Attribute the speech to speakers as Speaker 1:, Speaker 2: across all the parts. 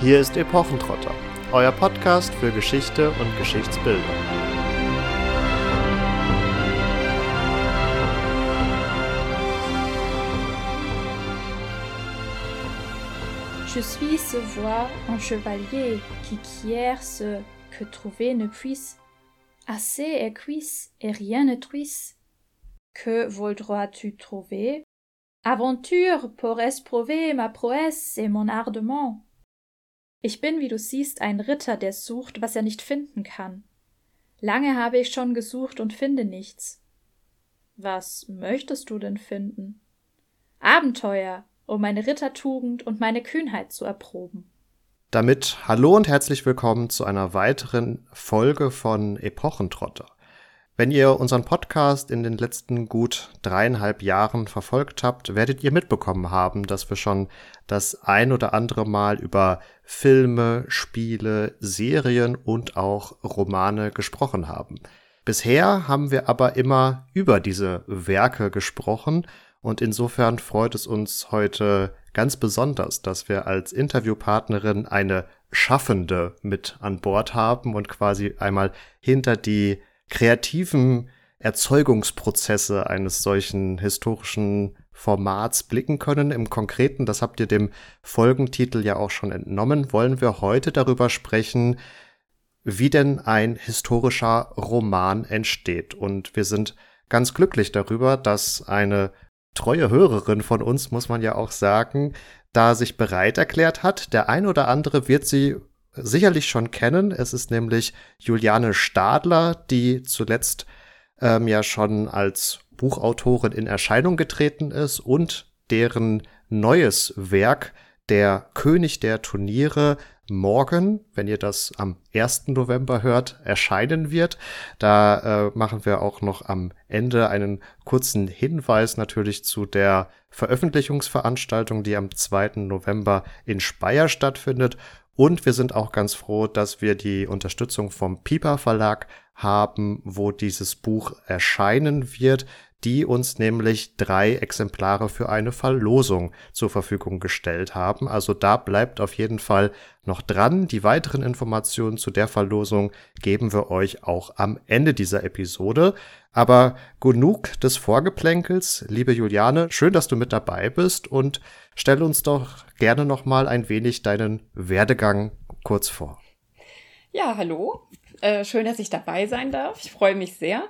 Speaker 1: Hier ist Epochentrotter, euer Podcast für Geschichte und Geschichtsbildung.
Speaker 2: Je suis ce voir un chevalier qui quiert ce que trouver ne puisse. Assez est cuisse et rien ne truisse. Que voudras-tu trouver? Aventure pour esprouver ma prouesse et mon ardement. Ich bin, wie du siehst, ein Ritter, der sucht, was er nicht finden kann. Lange habe ich schon gesucht und finde nichts. Was möchtest du denn finden? Abenteuer, um meine Rittertugend und meine Kühnheit zu erproben.
Speaker 1: Damit hallo und herzlich willkommen zu einer weiteren Folge von Epochentrotter. Wenn ihr unseren Podcast in den letzten gut dreieinhalb Jahren verfolgt habt, werdet ihr mitbekommen haben, dass wir schon das ein oder andere Mal über Filme, Spiele, Serien und auch Romane gesprochen haben. Bisher haben wir aber immer über diese Werke gesprochen und insofern freut es uns heute ganz besonders, dass wir als Interviewpartnerin eine Schaffende mit an Bord haben und quasi einmal hinter die kreativen Erzeugungsprozesse eines solchen historischen Formats blicken können. Im Konkreten, das habt ihr dem Folgentitel ja auch schon entnommen, wollen wir heute darüber sprechen, wie denn ein historischer Roman entsteht. Und wir sind ganz glücklich darüber, dass eine treue Hörerin von uns, muss man ja auch sagen, da sich bereit erklärt hat. Der ein oder andere wird sie sicherlich schon kennen. Es ist nämlich Juliane Stadler, die zuletzt ähm, ja schon als Buchautorin in Erscheinung getreten ist und deren neues Werk, der König der Turniere, morgen, wenn ihr das am 1. November hört, erscheinen wird. Da äh, machen wir auch noch am Ende einen kurzen Hinweis natürlich zu der Veröffentlichungsveranstaltung, die am 2. November in Speyer stattfindet. Und wir sind auch ganz froh, dass wir die Unterstützung vom Piper Verlag haben, wo dieses Buch erscheinen wird die uns nämlich drei Exemplare für eine Verlosung zur Verfügung gestellt haben. Also da bleibt auf jeden Fall noch dran. Die weiteren Informationen zu der Verlosung geben wir euch auch am Ende dieser Episode. Aber genug des Vorgeplänkels. Liebe Juliane, schön, dass du mit dabei bist und stell uns doch gerne noch mal ein wenig deinen Werdegang kurz vor.
Speaker 3: Ja, hallo. Äh, schön, dass ich dabei sein darf. Ich freue mich sehr.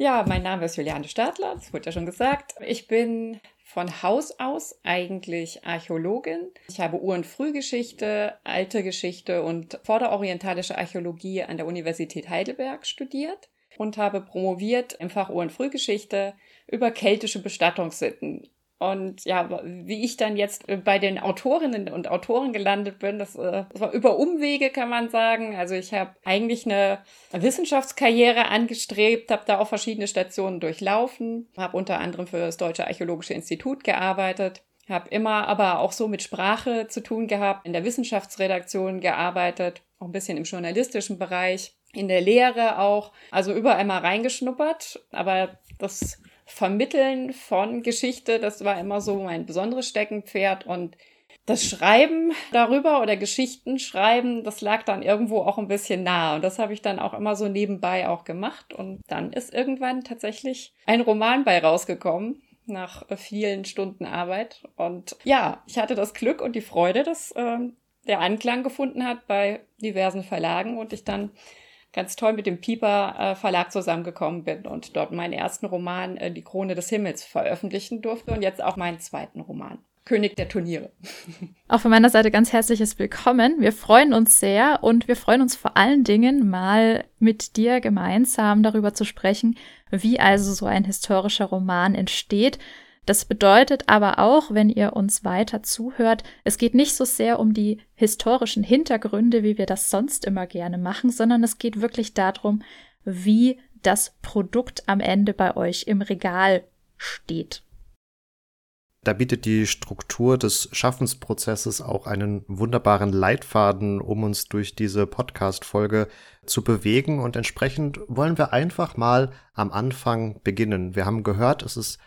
Speaker 3: Ja, mein Name ist Juliane Stadler, das wurde ja schon gesagt. Ich bin von Haus aus eigentlich Archäologin. Ich habe und Frühgeschichte, Alte Geschichte und vorderorientalische Archäologie an der Universität Heidelberg studiert und habe promoviert im Fach und Frühgeschichte über keltische Bestattungssitten und ja, wie ich dann jetzt bei den Autorinnen und Autoren gelandet bin, das, äh, das war über Umwege, kann man sagen. Also ich habe eigentlich eine Wissenschaftskarriere angestrebt, habe da auch verschiedene Stationen durchlaufen, habe unter anderem für das Deutsche Archäologische Institut gearbeitet, habe immer aber auch so mit Sprache zu tun gehabt, in der Wissenschaftsredaktion gearbeitet, auch ein bisschen im journalistischen Bereich, in der Lehre auch, also überall mal reingeschnuppert, aber das Vermitteln von Geschichte, das war immer so mein besonderes Steckenpferd und das Schreiben darüber oder Geschichten schreiben, das lag dann irgendwo auch ein bisschen nah. Und das habe ich dann auch immer so nebenbei auch gemacht. Und dann ist irgendwann tatsächlich ein Roman bei rausgekommen nach vielen Stunden Arbeit. Und ja, ich hatte das Glück und die Freude, dass äh, der Anklang gefunden hat bei diversen Verlagen und ich dann ganz toll mit dem Pieper äh, Verlag zusammengekommen bin und dort meinen ersten Roman äh, Die Krone des Himmels veröffentlichen durfte und jetzt auch meinen zweiten Roman. König der Turniere.
Speaker 2: Auch von meiner Seite ganz herzliches Willkommen. Wir freuen uns sehr und wir freuen uns vor allen Dingen mal mit dir gemeinsam darüber zu sprechen, wie also so ein historischer Roman entsteht das bedeutet aber auch, wenn ihr uns weiter zuhört, es geht nicht so sehr um die historischen Hintergründe, wie wir das sonst immer gerne machen, sondern es geht wirklich darum, wie das Produkt am Ende bei euch im Regal steht.
Speaker 1: Da bietet die Struktur des Schaffensprozesses auch einen wunderbaren Leitfaden, um uns durch diese Podcast-Folge zu bewegen. Und entsprechend wollen wir einfach mal am Anfang beginnen. Wir haben gehört, es ist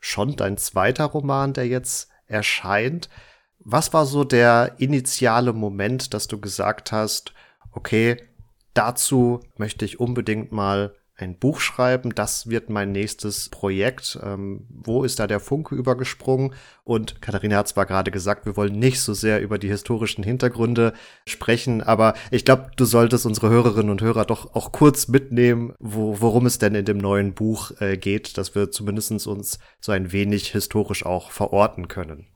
Speaker 1: schon dein zweiter Roman, der jetzt erscheint. Was war so der initiale Moment, dass du gesagt hast, okay, dazu möchte ich unbedingt mal ein Buch schreiben, das wird mein nächstes Projekt. Ähm, wo ist da der Funke übergesprungen? Und Katharina hat zwar gerade gesagt, wir wollen nicht so sehr über die historischen Hintergründe sprechen, aber ich glaube, du solltest unsere Hörerinnen und Hörer doch auch kurz mitnehmen, wo, worum es denn in dem neuen Buch äh, geht, dass wir zumindest uns so ein wenig historisch auch verorten können.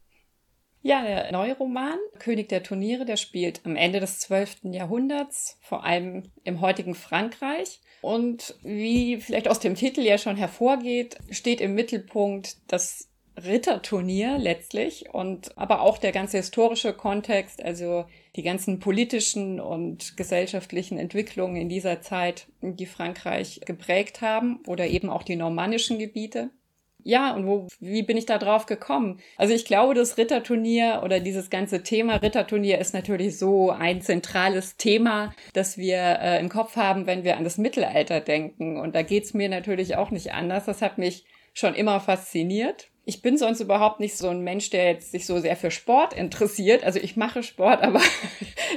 Speaker 3: Ja, der neue Roman, König der Turniere, der spielt am Ende des 12. Jahrhunderts, vor allem im heutigen Frankreich. Und wie vielleicht aus dem Titel ja schon hervorgeht, steht im Mittelpunkt das Ritterturnier letztlich und aber auch der ganze historische Kontext, also die ganzen politischen und gesellschaftlichen Entwicklungen in dieser Zeit, die Frankreich geprägt haben oder eben auch die normannischen Gebiete. Ja, und wo, wie bin ich da drauf gekommen? Also ich glaube, das Ritterturnier oder dieses ganze Thema Ritterturnier ist natürlich so ein zentrales Thema, das wir äh, im Kopf haben, wenn wir an das Mittelalter denken. Und da geht's mir natürlich auch nicht anders. Das hat mich schon immer fasziniert. Ich bin sonst überhaupt nicht so ein Mensch, der jetzt sich so sehr für Sport interessiert. Also ich mache Sport, aber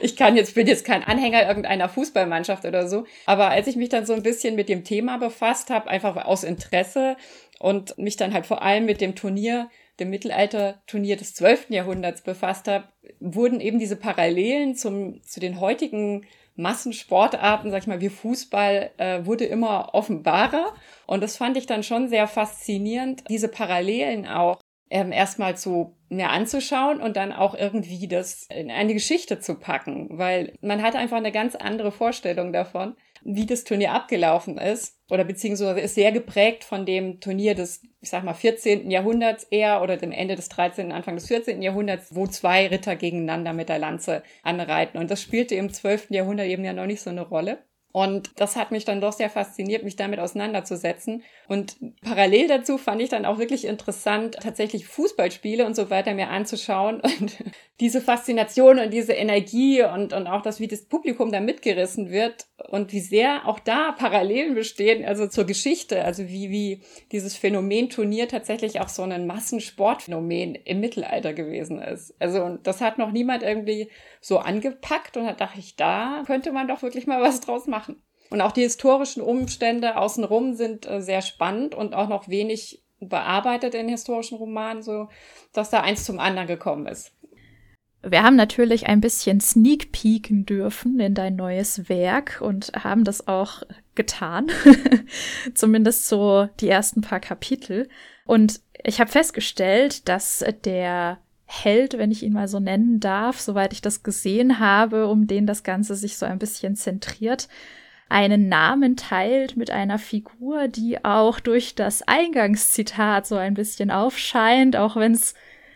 Speaker 3: ich kann jetzt, bin jetzt kein Anhänger irgendeiner Fußballmannschaft oder so. Aber als ich mich dann so ein bisschen mit dem Thema befasst habe, einfach aus Interesse, und mich dann halt vor allem mit dem Turnier, dem Mittelalter-Turnier des 12. Jahrhunderts befasst habe, wurden eben diese Parallelen zum, zu den heutigen Massensportarten, sag ich mal, wie Fußball, äh, wurde immer offenbarer. Und das fand ich dann schon sehr faszinierend, diese Parallelen auch ähm, erstmal zu mir anzuschauen und dann auch irgendwie das in eine Geschichte zu packen, weil man hat einfach eine ganz andere Vorstellung davon wie das Turnier abgelaufen ist oder beziehungsweise ist sehr geprägt von dem Turnier des, ich sag mal, 14. Jahrhunderts eher oder dem Ende des 13., Anfang des 14. Jahrhunderts, wo zwei Ritter gegeneinander mit der Lanze anreiten. Und das spielte im 12. Jahrhundert eben ja noch nicht so eine Rolle. Und das hat mich dann doch sehr fasziniert, mich damit auseinanderzusetzen. Und parallel dazu fand ich dann auch wirklich interessant, tatsächlich Fußballspiele und so weiter mir anzuschauen und diese Faszination und diese Energie und, und auch das, wie das Publikum da mitgerissen wird und wie sehr auch da Parallelen bestehen, also zur Geschichte, also wie, wie dieses Phänomen Turnier tatsächlich auch so ein Massensportphänomen im Mittelalter gewesen ist. Also, und das hat noch niemand irgendwie so angepackt und da dachte ich, da könnte man doch wirklich mal was draus machen. Und auch die historischen Umstände außenrum sind äh, sehr spannend und auch noch wenig bearbeitet in historischen Romanen, so dass da eins zum anderen gekommen ist.
Speaker 2: Wir haben natürlich ein bisschen sneak peeken dürfen in dein neues Werk und haben das auch getan. Zumindest so die ersten paar Kapitel. Und ich habe festgestellt, dass der Held, wenn ich ihn mal so nennen darf, soweit ich das gesehen habe, um den das Ganze sich so ein bisschen zentriert, einen Namen teilt mit einer Figur, die auch durch das Eingangszitat so ein bisschen aufscheint, auch wenn es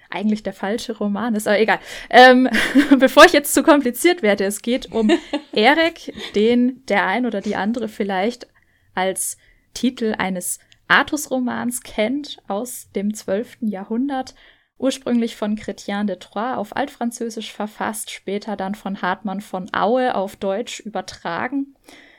Speaker 2: eigentlich der falsche Roman ist, aber egal. Ähm, bevor ich jetzt zu kompliziert werde, es geht um Erik, den der ein oder die andere vielleicht als Titel eines Artus-Romans kennt aus dem 12. Jahrhundert ursprünglich von Chrétien de Troyes auf Altfranzösisch verfasst, später dann von Hartmann von Aue auf Deutsch übertragen.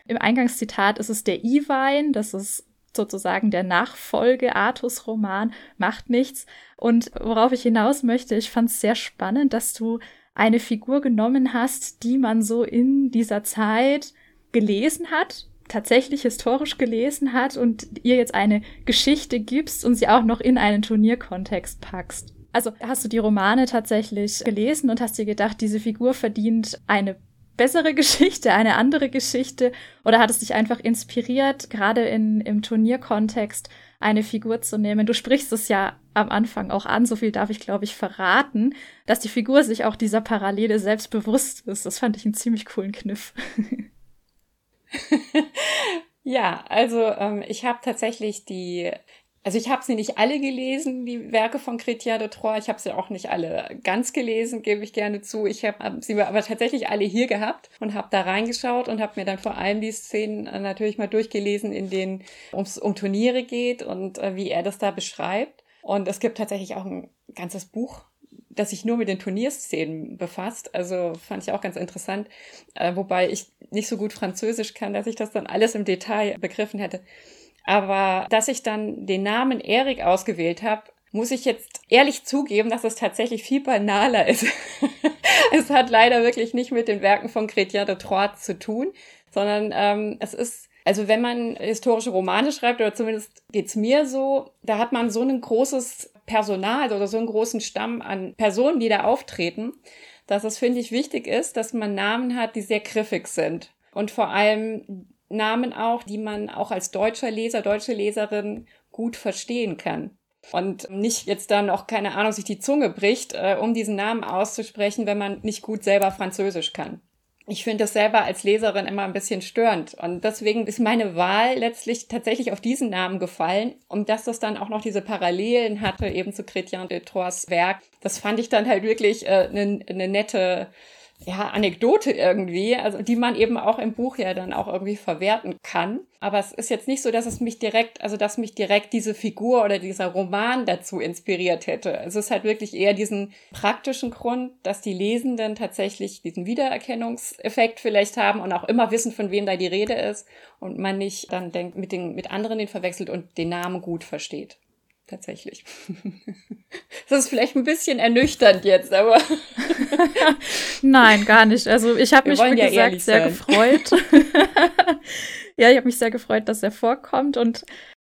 Speaker 2: Im Eingangszitat ist es der Iwein, das ist sozusagen der Nachfolge Artus-Roman, macht nichts. Und worauf ich hinaus möchte, ich fand es sehr spannend, dass du eine Figur genommen hast, die man so in dieser Zeit gelesen hat, tatsächlich historisch gelesen hat und ihr jetzt eine Geschichte gibst und sie auch noch in einen Turnierkontext packst. Also hast du die Romane tatsächlich gelesen und hast dir gedacht, diese Figur verdient eine bessere Geschichte, eine andere Geschichte? Oder hat es dich einfach inspiriert, gerade in, im Turnierkontext eine Figur zu nehmen? Du sprichst es ja am Anfang auch an, so viel darf ich, glaube ich, verraten, dass die Figur sich auch dieser Parallele selbst bewusst ist. Das fand ich einen ziemlich coolen Kniff.
Speaker 3: ja, also ähm, ich habe tatsächlich die also ich habe sie nicht alle gelesen, die Werke von Chrétien de Troyes. Ich habe sie auch nicht alle ganz gelesen, gebe ich gerne zu. Ich habe sie aber tatsächlich alle hier gehabt und habe da reingeschaut und habe mir dann vor allem die Szenen äh, natürlich mal durchgelesen, in denen es um Turniere geht und äh, wie er das da beschreibt. Und es gibt tatsächlich auch ein ganzes Buch das sich nur mit den Turnierszenen befasst. Also fand ich auch ganz interessant, äh, wobei ich nicht so gut Französisch kann, dass ich das dann alles im Detail begriffen hätte. Aber dass ich dann den Namen Erik ausgewählt habe, muss ich jetzt ehrlich zugeben, dass es tatsächlich viel banaler ist. es hat leider wirklich nicht mit den Werken von Chrétien de Troyes zu tun, sondern ähm, es ist also wenn man historische Romane schreibt, oder zumindest geht's mir so, da hat man so ein großes Personal oder so einen großen Stamm an Personen, die da auftreten, dass es, finde ich, wichtig ist, dass man Namen hat, die sehr griffig sind. Und vor allem Namen auch, die man auch als deutscher Leser, deutsche Leserin gut verstehen kann. Und nicht jetzt dann auch, keine Ahnung, sich die Zunge bricht, äh, um diesen Namen auszusprechen, wenn man nicht gut selber Französisch kann ich finde das selber als Leserin immer ein bisschen störend. Und deswegen ist meine Wahl letztlich tatsächlich auf diesen Namen gefallen. Und dass das dann auch noch diese Parallelen hatte, eben zu Chrétien de Troyes Werk, das fand ich dann halt wirklich eine äh, ne nette ja, Anekdote irgendwie, also die man eben auch im Buch ja dann auch irgendwie verwerten kann. Aber es ist jetzt nicht so, dass es mich direkt, also dass mich direkt diese Figur oder dieser Roman dazu inspiriert hätte. Es ist halt wirklich eher diesen praktischen Grund, dass die Lesenden tatsächlich diesen Wiedererkennungseffekt vielleicht haben und auch immer wissen, von wem da die Rede ist und man nicht dann denkt, mit den, mit anderen den verwechselt und den Namen gut versteht tatsächlich. Das ist vielleicht ein bisschen ernüchternd jetzt, aber.
Speaker 2: Nein, gar nicht. Also ich habe mich, wie ja gesagt, sehr sein. gefreut. ja, ich habe mich sehr gefreut, dass er vorkommt und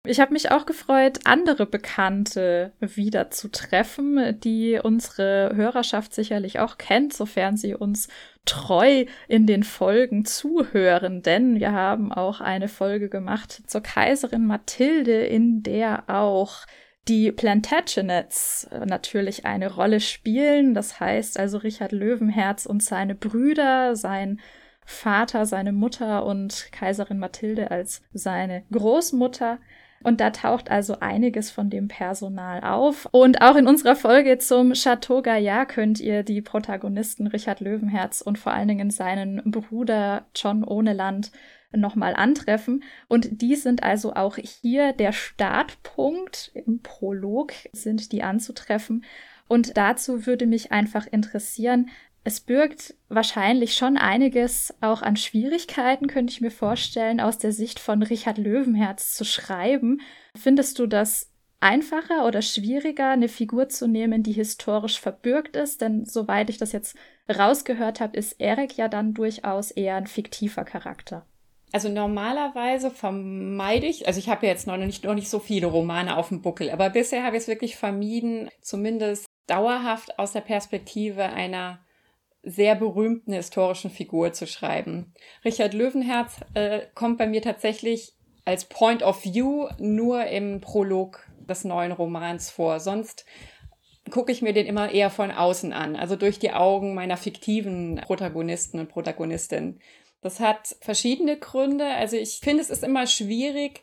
Speaker 2: ich habe mich auch gefreut, andere Bekannte wieder zu treffen, die unsere Hörerschaft sicherlich auch kennt, sofern sie uns treu in den Folgen zuhören. Denn wir haben auch eine Folge gemacht zur Kaiserin Mathilde, in der auch die Plantagenets äh, natürlich eine Rolle spielen. Das heißt also Richard Löwenherz und seine Brüder, sein Vater, seine Mutter und Kaiserin Mathilde als seine Großmutter. Und da taucht also einiges von dem Personal auf. Und auch in unserer Folge zum Chateau Gaillard könnt ihr die Protagonisten Richard Löwenherz und vor allen Dingen seinen Bruder John Ohneland nochmal antreffen. Und die sind also auch hier der Startpunkt. Im Prolog sind die anzutreffen. Und dazu würde mich einfach interessieren, es birgt wahrscheinlich schon einiges auch an Schwierigkeiten, könnte ich mir vorstellen, aus der Sicht von Richard Löwenherz zu schreiben. Findest du das einfacher oder schwieriger, eine Figur zu nehmen, die historisch verbürgt ist? Denn soweit ich das jetzt rausgehört habe, ist Erik ja dann durchaus eher ein fiktiver Charakter.
Speaker 3: Also normalerweise vermeide ich, also ich habe ja jetzt noch nicht, noch nicht so viele Romane auf dem Buckel, aber bisher habe ich es wirklich vermieden, zumindest dauerhaft aus der Perspektive einer sehr berühmten historischen Figur zu schreiben. Richard Löwenherz äh, kommt bei mir tatsächlich als Point of View nur im Prolog des neuen Romans vor. Sonst gucke ich mir den immer eher von außen an, also durch die Augen meiner fiktiven Protagonisten und Protagonistinnen. Das hat verschiedene Gründe. Also ich finde, es ist immer schwierig,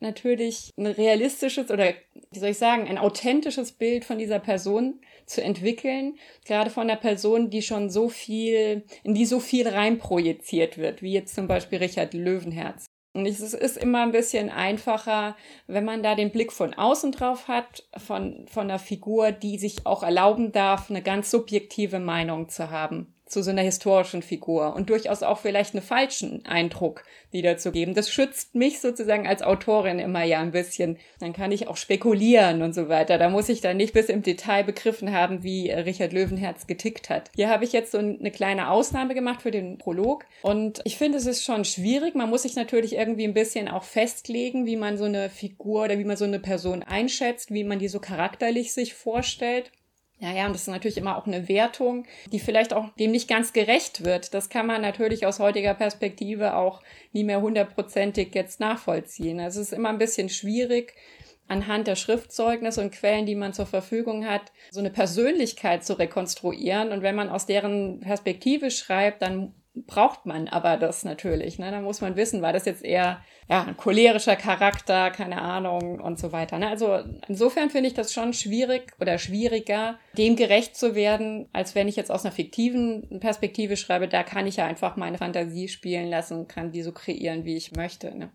Speaker 3: natürlich ein realistisches oder wie soll ich sagen, ein authentisches Bild von dieser Person zu entwickeln, gerade von einer Person, die schon so viel, in die so viel reinprojiziert wird, wie jetzt zum Beispiel Richard Löwenherz. Und es ist immer ein bisschen einfacher, wenn man da den Blick von außen drauf hat, von, von einer Figur, die sich auch erlauben darf, eine ganz subjektive Meinung zu haben zu so einer historischen Figur und durchaus auch vielleicht einen falschen Eindruck wiederzugeben. Das schützt mich sozusagen als Autorin immer ja ein bisschen. Dann kann ich auch spekulieren und so weiter. Da muss ich dann nicht bis im Detail begriffen haben, wie Richard Löwenherz getickt hat. Hier habe ich jetzt so eine kleine Ausnahme gemacht für den Prolog und ich finde, es ist schon schwierig. Man muss sich natürlich irgendwie ein bisschen auch festlegen, wie man so eine Figur oder wie man so eine Person einschätzt, wie man die so charakterlich sich vorstellt. Ja, ja, und das ist natürlich immer auch eine Wertung, die vielleicht auch dem nicht ganz gerecht wird. Das kann man natürlich aus heutiger Perspektive auch nie mehr hundertprozentig jetzt nachvollziehen. Also es ist immer ein bisschen schwierig, anhand der Schriftzeugnisse und Quellen, die man zur Verfügung hat, so eine Persönlichkeit zu rekonstruieren. Und wenn man aus deren Perspektive schreibt, dann braucht man aber das natürlich. Ne? Da muss man wissen, war das jetzt eher ja, ein cholerischer Charakter, keine Ahnung und so weiter. Ne? Also insofern finde ich das schon schwierig oder schwieriger, dem gerecht zu werden, als wenn ich jetzt aus einer fiktiven Perspektive schreibe. Da kann ich ja einfach meine Fantasie spielen lassen, kann die so kreieren, wie ich möchte. Ne?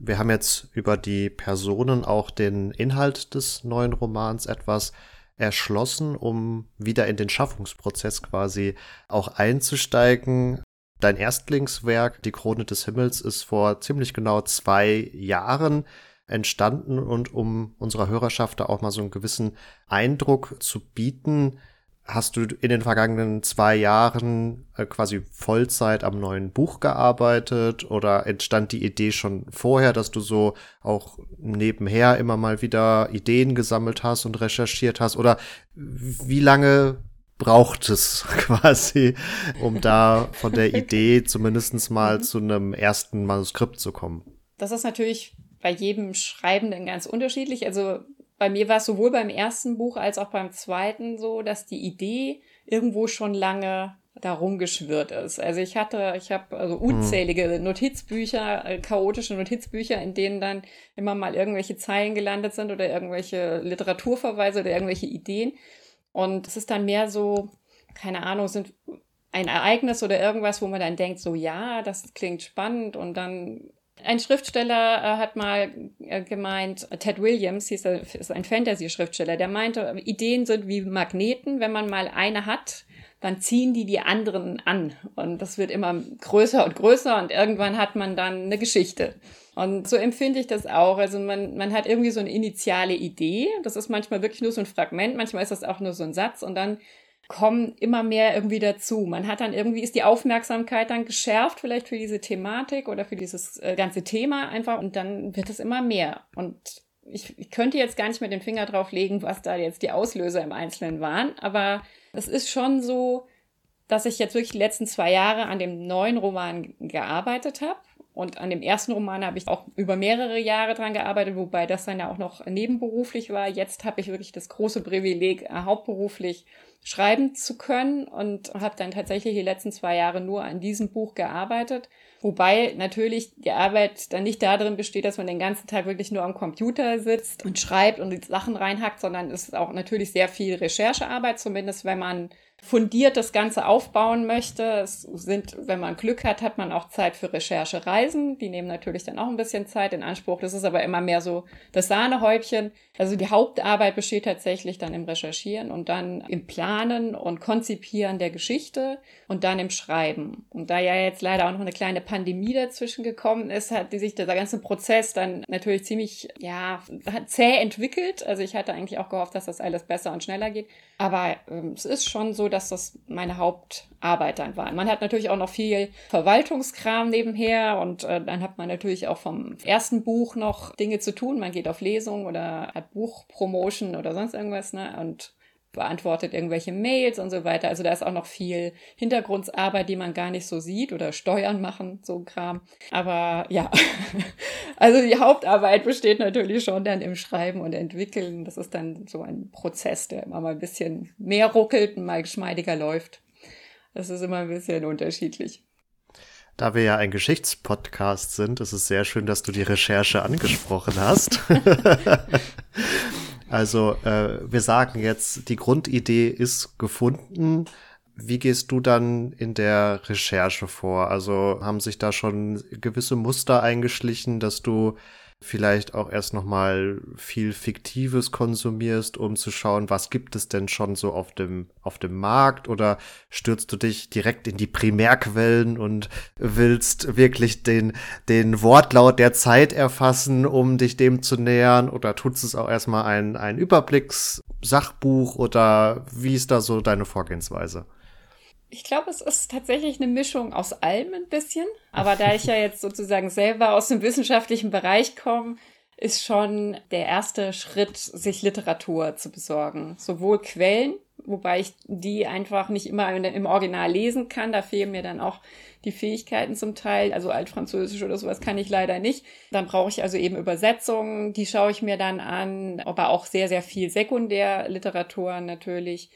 Speaker 1: Wir haben jetzt über die Personen auch den Inhalt des neuen Romans etwas erschlossen, um wieder in den Schaffungsprozess quasi auch einzusteigen. Dein Erstlingswerk, Die Krone des Himmels, ist vor ziemlich genau zwei Jahren entstanden und um unserer Hörerschaft da auch mal so einen gewissen Eindruck zu bieten, hast du in den vergangenen zwei Jahren äh, quasi Vollzeit am neuen Buch gearbeitet oder entstand die Idee schon vorher, dass du so auch nebenher immer mal wieder Ideen gesammelt hast und recherchiert hast oder wie lange braucht es quasi, um da von der Idee zumindest mal mhm. zu einem ersten Manuskript zu kommen?
Speaker 3: Das ist natürlich bei jedem Schreibenden ganz unterschiedlich. Also bei mir war es sowohl beim ersten Buch als auch beim zweiten so, dass die Idee irgendwo schon lange darum geschwirrt ist. Also ich hatte, ich habe also hm. unzählige Notizbücher, äh, chaotische Notizbücher, in denen dann immer mal irgendwelche Zeilen gelandet sind oder irgendwelche Literaturverweise oder irgendwelche Ideen. Und es ist dann mehr so, keine Ahnung, sind ein Ereignis oder irgendwas, wo man dann denkt, so ja, das klingt spannend und dann ein Schriftsteller äh, hat mal äh, gemeint, Ted Williams hieß er, ist ein Fantasy-Schriftsteller, der meinte, Ideen sind wie Magneten, wenn man mal eine hat, dann ziehen die die anderen an und das wird immer größer und größer und irgendwann hat man dann eine Geschichte. Und so empfinde ich das auch. Also man, man hat irgendwie so eine initiale Idee. Das ist manchmal wirklich nur so ein Fragment, manchmal ist das auch nur so ein Satz und dann kommen immer mehr irgendwie dazu. Man hat dann irgendwie, ist die Aufmerksamkeit dann geschärft, vielleicht für diese Thematik oder für dieses äh, ganze Thema einfach und dann wird es immer mehr. Und ich, ich könnte jetzt gar nicht mehr den Finger drauf legen, was da jetzt die Auslöser im Einzelnen waren, aber es ist schon so, dass ich jetzt wirklich die letzten zwei Jahre an dem neuen Roman gearbeitet habe. Und an dem ersten Roman habe ich auch über mehrere Jahre dran gearbeitet, wobei das dann ja auch noch nebenberuflich war. Jetzt habe ich wirklich das große Privileg, äh, hauptberuflich schreiben zu können und habe dann tatsächlich die letzten zwei Jahre nur an diesem Buch gearbeitet. Wobei natürlich die Arbeit dann nicht darin besteht, dass man den ganzen Tag wirklich nur am Computer sitzt und schreibt und die Sachen reinhackt, sondern es ist auch natürlich sehr viel Recherchearbeit, zumindest wenn man fundiert das Ganze aufbauen möchte. Es sind, wenn man Glück hat, hat man auch Zeit für Recherchereisen. Die nehmen natürlich dann auch ein bisschen Zeit in Anspruch. Das ist aber immer mehr so das Sahnehäubchen. Also die Hauptarbeit besteht tatsächlich dann im Recherchieren und dann im Planen und Konzipieren der Geschichte und dann im Schreiben. Und da ja jetzt leider auch noch eine kleine Pandemie dazwischen gekommen ist, hat sich dieser ganze Prozess dann natürlich ziemlich, ja, zäh entwickelt. Also ich hatte eigentlich auch gehofft, dass das alles besser und schneller geht. Aber ähm, es ist schon so, dass das meine Hauptarbeit dann war. Man hat natürlich auch noch viel Verwaltungskram nebenher und äh, dann hat man natürlich auch vom ersten Buch noch Dinge zu tun. Man geht auf Lesungen oder hat Buchpromotion oder sonst irgendwas, ne? Und beantwortet irgendwelche Mails und so weiter. Also da ist auch noch viel Hintergrundarbeit, die man gar nicht so sieht oder Steuern machen, so ein Kram. Aber ja, also die Hauptarbeit besteht natürlich schon dann im Schreiben und Entwickeln. Das ist dann so ein Prozess, der immer mal ein bisschen mehr ruckelt und mal geschmeidiger läuft. Das ist immer ein bisschen unterschiedlich.
Speaker 1: Da wir ja ein Geschichtspodcast sind, ist es sehr schön, dass du die Recherche angesprochen hast. Also äh, wir sagen jetzt, die Grundidee ist gefunden. Wie gehst du dann in der Recherche vor? Also haben sich da schon gewisse Muster eingeschlichen, dass du vielleicht auch erst noch mal viel Fiktives konsumierst, um zu schauen, was gibt es denn schon so auf dem, auf dem Markt? Oder stürzt du dich direkt in die Primärquellen und willst wirklich den, den Wortlaut der Zeit erfassen, um dich dem zu nähern? Oder tust es auch erstmal ein, ein Überblickssachbuch? Oder wie ist da so deine Vorgehensweise?
Speaker 3: Ich glaube, es ist tatsächlich eine Mischung aus allem ein bisschen. Aber da ich ja jetzt sozusagen selber aus dem wissenschaftlichen Bereich komme, ist schon der erste Schritt, sich Literatur zu besorgen. Sowohl Quellen, wobei ich die einfach nicht immer im Original lesen kann. Da fehlen mir dann auch die Fähigkeiten zum Teil. Also Altfranzösisch oder sowas kann ich leider nicht. Dann brauche ich also eben Übersetzungen. Die schaue ich mir dann an. Aber auch sehr, sehr viel Sekundärliteratur natürlich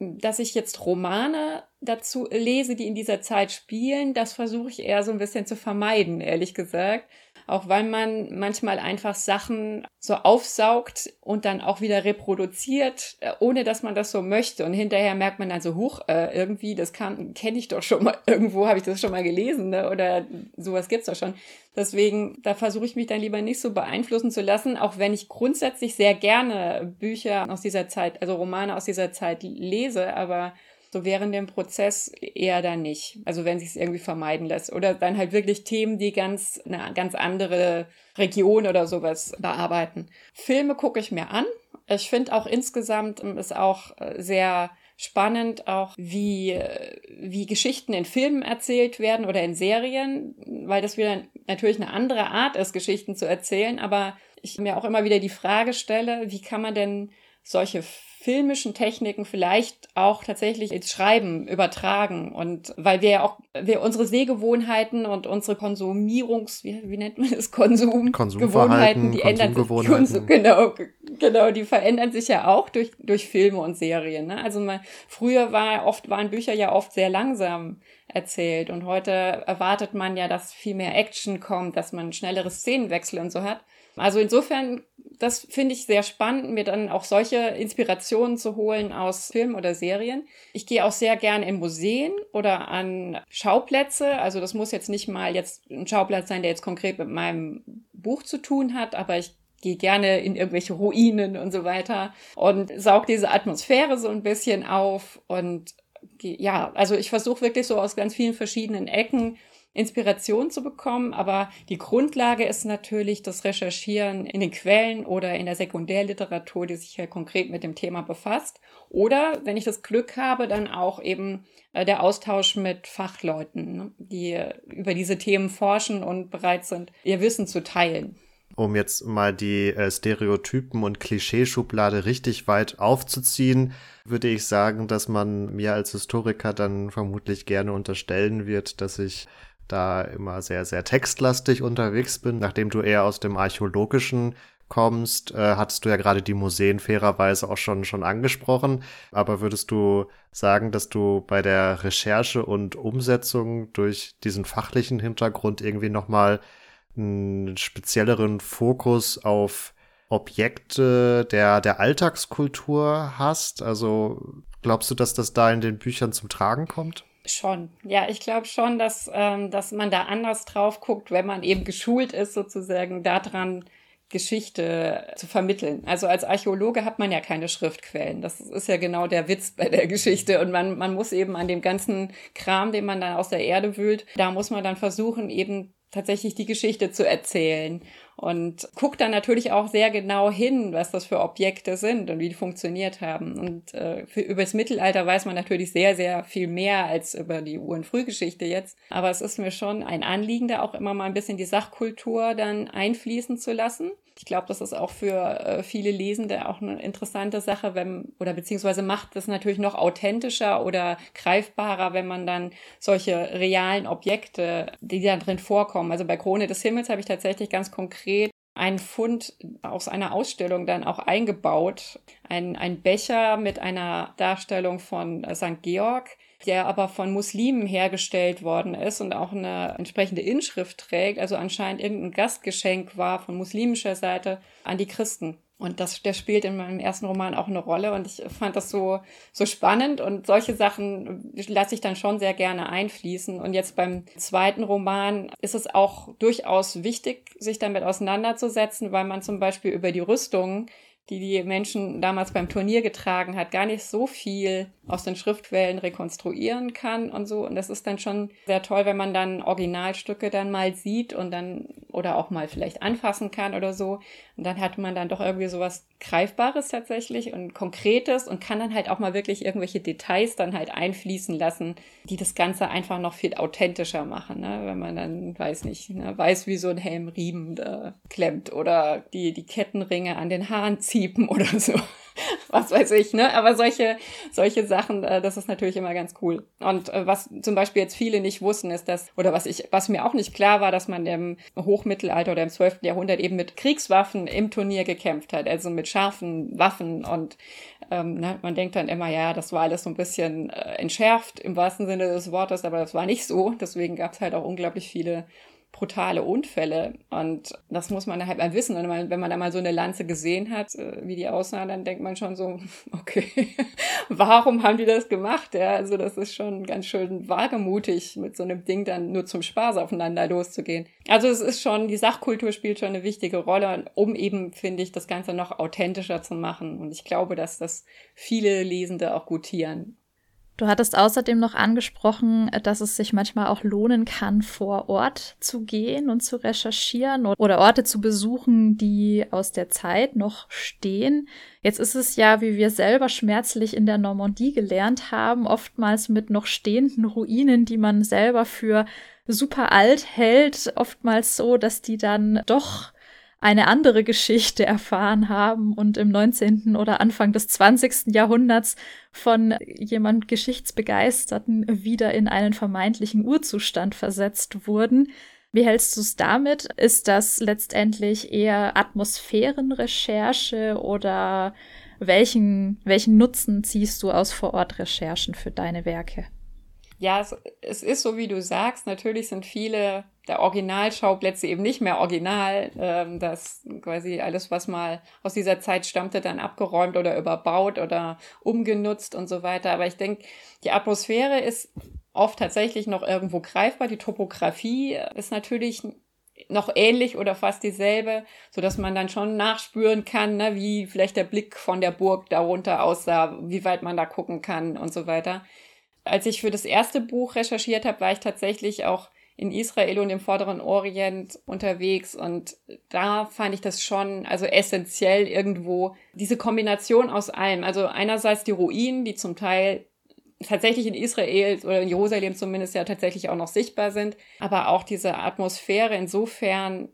Speaker 3: dass ich jetzt Romane dazu lese, die in dieser Zeit spielen, das versuche ich eher so ein bisschen zu vermeiden, ehrlich gesagt. Auch weil man manchmal einfach Sachen so aufsaugt und dann auch wieder reproduziert, äh, ohne dass man das so möchte. Und hinterher merkt man dann so, huch, äh, irgendwie, das kenne ich doch schon mal, irgendwo habe ich das schon mal gelesen, ne? oder sowas gibt's doch schon. Deswegen, da versuche ich mich dann lieber nicht so beeinflussen zu lassen, auch wenn ich grundsätzlich sehr gerne Bücher aus dieser Zeit, also Romane aus dieser Zeit lese, aber so während dem Prozess eher dann nicht. Also wenn sich es irgendwie vermeiden lässt. Oder dann halt wirklich Themen, die ganz eine ganz andere Region oder sowas bearbeiten. Filme gucke ich mir an. Ich finde auch insgesamt ist auch äh, sehr spannend auch, wie, wie Geschichten in Filmen erzählt werden oder in Serien, weil das wieder natürlich eine andere Art ist, Geschichten zu erzählen. Aber ich mir auch immer wieder die Frage stelle, wie kann man denn solche filmischen Techniken vielleicht auch tatsächlich ins Schreiben übertragen. Und weil wir ja auch, wir unsere Sehgewohnheiten und unsere Konsumierungs, wie, wie nennt man das, Konsum Gewohnheiten, die ändern sich, Konsum, genau, genau, die verändern sich ja auch durch, durch Filme und Serien. Ne? Also mal, früher war oft, waren Bücher ja oft sehr langsam erzählt und heute erwartet man ja, dass viel mehr Action kommt, dass man schnellere Szenenwechsel und so hat. Also insofern, das finde ich sehr spannend, mir dann auch solche Inspirationen zu holen aus Filmen oder Serien. Ich gehe auch sehr gern in Museen oder an Schauplätze. Also das muss jetzt nicht mal jetzt ein Schauplatz sein, der jetzt konkret mit meinem Buch zu tun hat, aber ich gehe gerne in irgendwelche Ruinen und so weiter und saug diese Atmosphäre so ein bisschen auf und ja, also ich versuche wirklich so aus ganz vielen verschiedenen Ecken Inspiration zu bekommen. Aber die Grundlage ist natürlich das Recherchieren in den Quellen oder in der Sekundärliteratur, die sich ja konkret mit dem Thema befasst. Oder, wenn ich das Glück habe, dann auch eben äh, der Austausch mit Fachleuten, ne, die über diese Themen forschen und bereit sind, ihr Wissen zu teilen
Speaker 1: um jetzt mal die äh, Stereotypen und Klischeeschublade richtig weit aufzuziehen, würde ich sagen, dass man mir als Historiker dann vermutlich gerne unterstellen wird, dass ich da immer sehr, sehr textlastig unterwegs bin. Nachdem du eher aus dem Archäologischen kommst, äh, hattest du ja gerade die Museen fairerweise auch schon, schon angesprochen. Aber würdest du sagen, dass du bei der Recherche und Umsetzung durch diesen fachlichen Hintergrund irgendwie nochmal einen spezielleren Fokus auf Objekte der, der Alltagskultur hast? Also glaubst du, dass das da in den Büchern zum Tragen kommt?
Speaker 3: Schon, ja, ich glaube schon, dass, ähm, dass man da anders drauf guckt, wenn man eben geschult ist, sozusagen daran Geschichte zu vermitteln. Also als Archäologe hat man ja keine Schriftquellen. Das ist ja genau der Witz bei der Geschichte. Und man, man muss eben an dem ganzen Kram, den man dann aus der Erde wühlt, da muss man dann versuchen, eben tatsächlich die Geschichte zu erzählen und guckt dann natürlich auch sehr genau hin, was das für Objekte sind und wie die funktioniert haben. Und äh, für, über das Mittelalter weiß man natürlich sehr, sehr viel mehr als über die Ur- und Frühgeschichte jetzt. Aber es ist mir schon ein Anliegen, da auch immer mal ein bisschen die Sachkultur dann einfließen zu lassen. Ich glaube, das ist auch für äh, viele Lesende auch eine interessante Sache, wenn, oder beziehungsweise macht es natürlich noch authentischer oder greifbarer, wenn man dann solche realen Objekte, die da drin vorkommen. Also bei Krone des Himmels habe ich tatsächlich ganz konkret einen Fund aus einer Ausstellung dann auch eingebaut. Ein, ein Becher mit einer Darstellung von St. Georg, der aber von Muslimen hergestellt worden ist und auch eine entsprechende Inschrift trägt, also anscheinend irgendein Gastgeschenk war von muslimischer Seite an die Christen. Und das, der spielt in meinem ersten Roman auch eine Rolle und ich fand das so, so spannend und solche Sachen lasse ich dann schon sehr gerne einfließen. Und jetzt beim zweiten Roman ist es auch durchaus wichtig, sich damit auseinanderzusetzen, weil man zum Beispiel über die Rüstung die die Menschen damals beim Turnier getragen hat, gar nicht so viel aus den Schriftquellen rekonstruieren kann und so. Und das ist dann schon sehr toll, wenn man dann Originalstücke dann mal sieht und dann oder auch mal vielleicht anfassen kann oder so. Und dann hat man dann doch irgendwie sowas Greifbares tatsächlich und Konkretes und kann dann halt auch mal wirklich irgendwelche Details dann halt einfließen lassen, die das Ganze einfach noch viel authentischer machen, ne? wenn man dann, weiß nicht, ne? weiß, wie so ein Helmriemen da klemmt oder die, die Kettenringe an den Haaren ziepen oder so. was weiß ich, ne? Aber solche, solche Sachen, äh, das ist natürlich immer ganz cool. Und äh, was zum Beispiel jetzt viele nicht wussten, ist dass, oder was ich, was mir auch nicht klar war, dass man im Hochmittelalter oder im 12. Jahrhundert eben mit Kriegswaffen im Turnier gekämpft hat, also mit scharfen Waffen und ähm, ne, man denkt dann immer, ja, das war alles so ein bisschen äh, entschärft im wahrsten Sinne des Wortes, aber das war nicht so. Deswegen gab es halt auch unglaublich viele brutale Unfälle. Und das muss man halt mal wissen. Und wenn man da mal so eine Lanze gesehen hat, äh, wie die aussah, dann denkt man schon so, okay, warum haben die das gemacht? Ja, also das ist schon ganz schön wagemutig, mit so einem Ding dann nur zum Spaß aufeinander loszugehen. Also es ist schon, die Sachkultur spielt schon eine wichtige Rolle, um eben, finde ich, das Ganze noch authentischer zu machen. Und ich glaube, dass das viele Lesende auch gutieren.
Speaker 2: Du hattest außerdem noch angesprochen, dass es sich manchmal auch lohnen kann, vor Ort zu gehen und zu recherchieren oder Orte zu besuchen, die aus der Zeit noch stehen. Jetzt ist es ja, wie wir selber schmerzlich in der Normandie gelernt haben, oftmals mit noch stehenden Ruinen, die man selber für super alt hält, oftmals so, dass die dann doch eine andere Geschichte erfahren haben und im 19. oder Anfang des 20. Jahrhunderts von jemand Geschichtsbegeisterten wieder in einen vermeintlichen Urzustand versetzt wurden. Wie hältst du es damit? Ist das letztendlich eher Atmosphärenrecherche oder welchen, welchen Nutzen ziehst du aus Vorortrecherchen für deine Werke?
Speaker 3: Ja, es, es ist so, wie du sagst. Natürlich sind viele der Originalschauplätze eben nicht mehr original. Ähm, das quasi alles, was mal aus dieser Zeit stammte, dann abgeräumt oder überbaut oder umgenutzt und so weiter. Aber ich denke, die Atmosphäre ist oft tatsächlich noch irgendwo greifbar. Die Topografie ist natürlich noch ähnlich oder fast dieselbe, so dass man dann schon nachspüren kann, ne, wie vielleicht der Blick von der Burg darunter aussah, wie weit man da gucken kann und so weiter. Als ich für das erste Buch recherchiert habe, war ich tatsächlich auch in Israel und im Vorderen Orient unterwegs und da fand ich das schon, also essentiell irgendwo, diese Kombination aus allem. Also einerseits die Ruinen, die zum Teil tatsächlich in Israel oder in Jerusalem zumindest ja tatsächlich auch noch sichtbar sind, aber auch diese Atmosphäre insofern,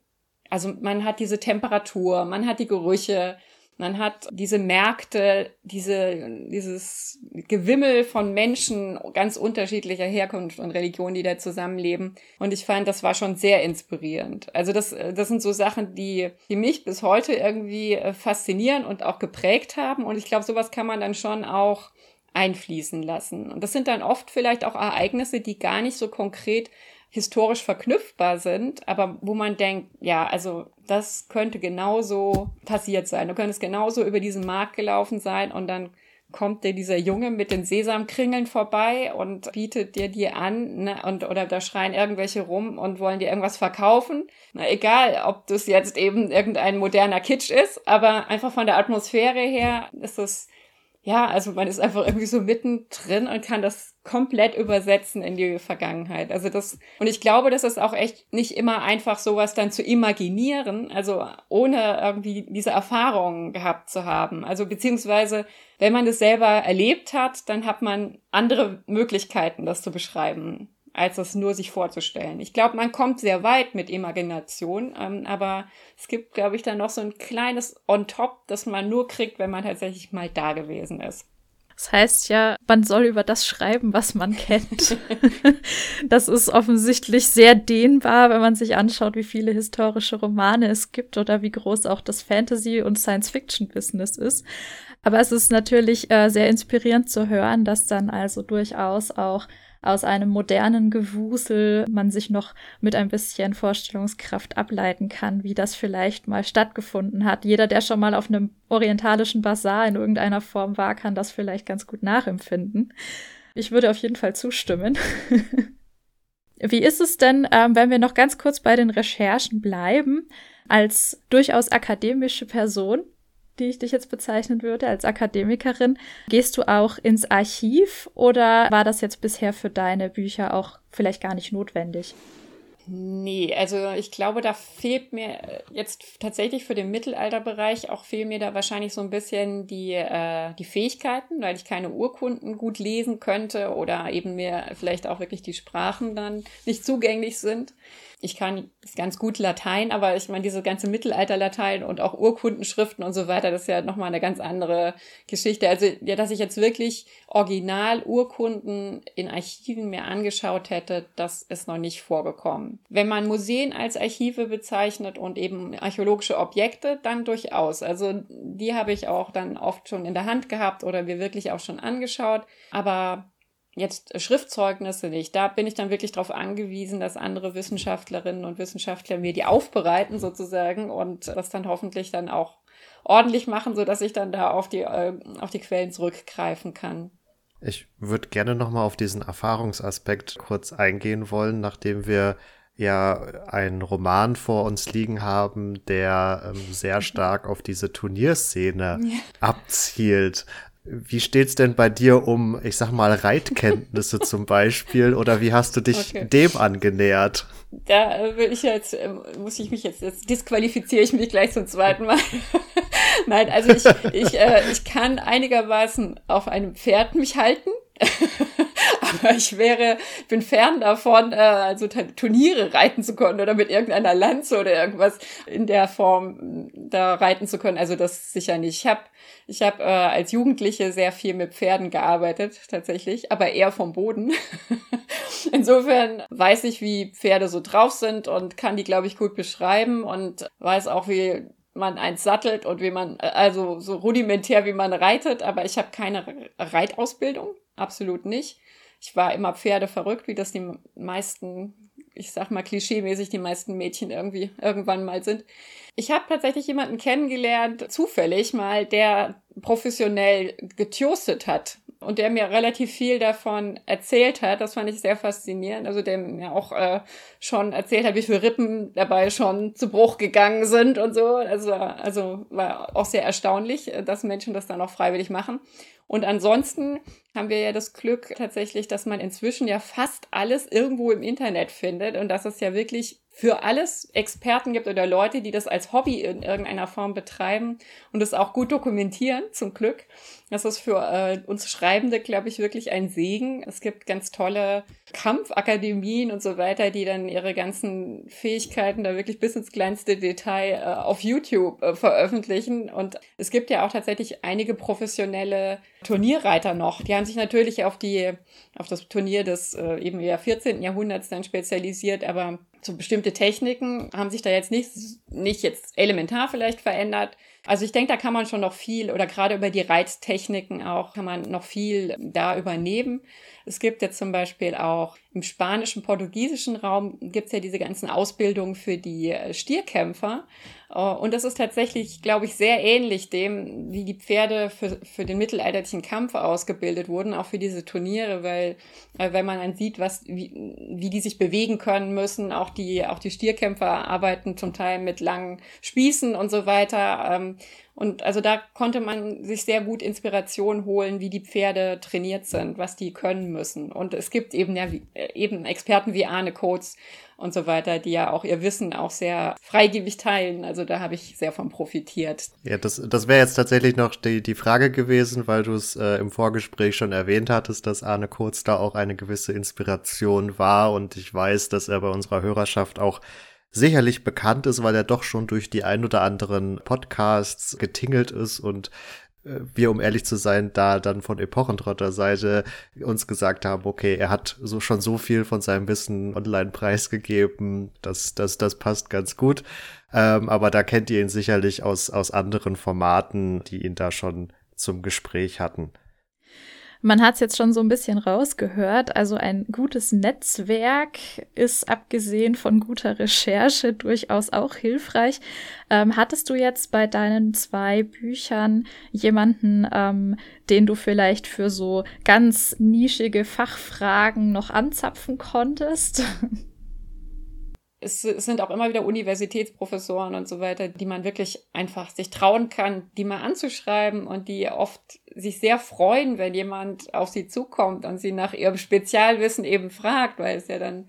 Speaker 3: also man hat diese Temperatur, man hat die Gerüche, man hat diese Märkte, diese, dieses Gewimmel von Menschen ganz unterschiedlicher Herkunft und Religion, die da zusammenleben. Und ich fand, das war schon sehr inspirierend. Also das, das sind so Sachen, die, die mich bis heute irgendwie äh, faszinieren und auch geprägt haben. Und ich glaube, sowas kann man dann schon auch einfließen lassen. Und das sind dann oft vielleicht auch Ereignisse, die gar nicht so konkret historisch verknüpfbar sind, aber wo man denkt, ja, also das könnte genauso passiert sein. Du könntest genauso über diesen Markt gelaufen sein und dann kommt dir dieser Junge mit den Sesamkringeln vorbei und bietet dir die an, ne, und oder da schreien irgendwelche rum und wollen dir irgendwas verkaufen. Na, egal, ob das jetzt eben irgendein moderner Kitsch ist, aber einfach von der Atmosphäre her ist es ja, also man ist einfach irgendwie so mittendrin und kann das komplett übersetzen in die Vergangenheit. Also das, und ich glaube, das ist auch echt nicht immer einfach, sowas dann zu imaginieren, also ohne irgendwie diese Erfahrungen gehabt zu haben. Also beziehungsweise, wenn man das selber erlebt hat, dann hat man andere Möglichkeiten, das zu beschreiben als es nur sich vorzustellen. Ich glaube, man kommt sehr weit mit Imagination, ähm, aber es gibt, glaube ich, dann noch so ein kleines On-Top, das man nur kriegt, wenn man tatsächlich mal da gewesen ist.
Speaker 2: Das heißt ja, man soll über das schreiben, was man kennt. das ist offensichtlich sehr dehnbar, wenn man sich anschaut, wie viele historische Romane es gibt oder wie groß auch das Fantasy- und Science-Fiction-Business ist. Aber es ist natürlich äh, sehr inspirierend zu hören, dass dann also durchaus auch aus einem modernen Gewusel man sich noch mit ein bisschen Vorstellungskraft ableiten kann, wie das vielleicht mal stattgefunden hat. Jeder, der schon mal auf einem orientalischen Bazar in irgendeiner Form war, kann das vielleicht ganz gut nachempfinden. Ich würde auf jeden Fall zustimmen. Wie ist es denn, ähm, wenn wir noch ganz kurz bei den Recherchen bleiben, als durchaus akademische Person? Die ich dich jetzt bezeichnen würde als Akademikerin. Gehst du auch ins Archiv oder war das jetzt bisher für deine Bücher auch vielleicht gar nicht notwendig?
Speaker 3: Nee, also ich glaube, da fehlt mir jetzt tatsächlich für den Mittelalterbereich auch fehlen mir da wahrscheinlich so ein bisschen die, äh, die Fähigkeiten, weil ich keine Urkunden gut lesen könnte oder eben mir vielleicht auch wirklich die Sprachen dann nicht zugänglich sind ich kann ganz gut Latein, aber ich meine, diese ganze Mittelalter-Latein und auch Urkundenschriften und so weiter, das ist ja nochmal eine ganz andere Geschichte. Also, ja, dass ich jetzt wirklich Original-Urkunden in Archiven mir angeschaut hätte, das ist noch nicht vorgekommen. Wenn man Museen als Archive bezeichnet und eben archäologische Objekte, dann durchaus. Also, die habe ich auch dann oft schon in der Hand gehabt oder mir wirklich auch schon angeschaut. Aber jetzt Schriftzeugnisse nicht. Da bin ich dann wirklich darauf angewiesen, dass andere Wissenschaftlerinnen und Wissenschaftler mir die aufbereiten sozusagen und das dann hoffentlich dann auch ordentlich machen, so dass ich dann da auf die, äh, auf die Quellen zurückgreifen kann.
Speaker 1: Ich würde gerne nochmal auf diesen Erfahrungsaspekt kurz eingehen wollen, nachdem wir ja einen Roman vor uns liegen haben, der ähm, sehr stark auf diese Turnierszene ja. abzielt. Wie steht's denn bei dir um, ich sag mal, Reitkenntnisse zum Beispiel? Oder wie hast du dich okay. dem angenähert?
Speaker 3: Da will ich jetzt, ähm, muss ich mich jetzt, jetzt disqualifiziere ich mich gleich zum zweiten Mal. Nein, also ich, ich, äh, ich kann einigermaßen auf einem Pferd mich halten. Aber ich wäre, bin fern davon, äh, also Turniere reiten zu können oder mit irgendeiner Lanze oder irgendwas in der Form da reiten zu können. Also das sicher nicht. Ich habe ich hab, äh, als Jugendliche sehr viel mit Pferden gearbeitet, tatsächlich, aber eher vom Boden. Insofern weiß ich, wie Pferde so drauf sind und kann die, glaube ich, gut beschreiben und weiß auch, wie man eins sattelt und wie man, also so rudimentär, wie man reitet, aber ich habe keine Reitausbildung, absolut nicht. Ich war immer Pferde verrückt, wie das die meisten, ich sag mal klischeemäßig, die meisten Mädchen irgendwie irgendwann mal sind. Ich habe tatsächlich jemanden kennengelernt, zufällig mal, der professionell getoastet hat und der mir relativ viel davon erzählt hat. Das fand ich sehr faszinierend. Also der mir auch äh, schon erzählt hat, wie viele Rippen dabei schon zu Bruch gegangen sind und so. Also, also war auch sehr erstaunlich, dass Menschen das dann auch freiwillig machen. Und ansonsten haben wir ja das Glück tatsächlich, dass man inzwischen ja fast alles irgendwo im Internet findet und dass es ja wirklich für alles Experten gibt oder Leute, die das als Hobby in irgendeiner Form betreiben und es auch gut dokumentieren, zum Glück. Das ist für äh, uns Schreibende, glaube ich, wirklich ein Segen. Es gibt ganz tolle Kampfakademien und so weiter, die dann ihre ganzen Fähigkeiten da wirklich bis ins kleinste Detail äh, auf YouTube äh, veröffentlichen. Und es gibt ja auch tatsächlich einige professionelle Turnierreiter noch. Die haben sich natürlich auf die, auf das Turnier des äh, eben eher 14. Jahrhunderts dann spezialisiert, aber so bestimmte Techniken haben sich da jetzt nicht, nicht jetzt elementar vielleicht verändert. Also ich denke, da kann man schon noch viel oder gerade über die Reiztechniken auch kann man noch viel da übernehmen. Es gibt jetzt zum Beispiel auch im spanischen, portugiesischen Raum gibt es ja diese ganzen Ausbildungen für die äh, Stierkämpfer. Äh, und das ist tatsächlich, glaube ich, sehr ähnlich dem, wie die Pferde für, für den mittelalterlichen Kampf ausgebildet wurden, auch für diese Turniere, weil, äh, wenn man dann sieht, was, wie, wie die sich bewegen können müssen, auch die, auch die Stierkämpfer arbeiten zum Teil mit langen Spießen und so weiter. Und also da konnte man sich sehr gut Inspiration holen, wie die Pferde trainiert sind, was die können müssen. Und es gibt eben ja äh, eben Experten wie Arne Coates und so weiter, die ja auch ihr Wissen auch sehr freigebig teilen. Also da habe ich sehr von profitiert.
Speaker 1: Ja, das, das wäre jetzt tatsächlich noch die, die Frage gewesen, weil du es äh, im Vorgespräch schon erwähnt hattest, dass Arne Coates da auch eine gewisse Inspiration war. Und ich weiß, dass er bei unserer Hörerschaft auch sicherlich bekannt ist, weil er doch schon durch die ein oder anderen Podcasts getingelt ist und äh, wir, um ehrlich zu sein, da dann von Epochentrotter Seite uns gesagt haben, okay, er hat so schon so viel von seinem Wissen online preisgegeben, dass das, das passt ganz gut. Ähm, aber da kennt ihr ihn sicherlich aus, aus anderen Formaten, die ihn da schon zum Gespräch hatten.
Speaker 2: Man hat es jetzt schon so ein bisschen rausgehört. Also ein gutes Netzwerk ist abgesehen von guter Recherche durchaus auch hilfreich. Ähm, hattest du jetzt bei deinen zwei Büchern jemanden, ähm, den du vielleicht für so ganz nischige Fachfragen noch anzapfen konntest?
Speaker 3: es, sind auch immer wieder Universitätsprofessoren und so weiter, die man wirklich einfach sich trauen kann, die mal anzuschreiben und die oft sich sehr freuen, wenn jemand auf sie zukommt und sie nach ihrem Spezialwissen eben fragt, weil es ja dann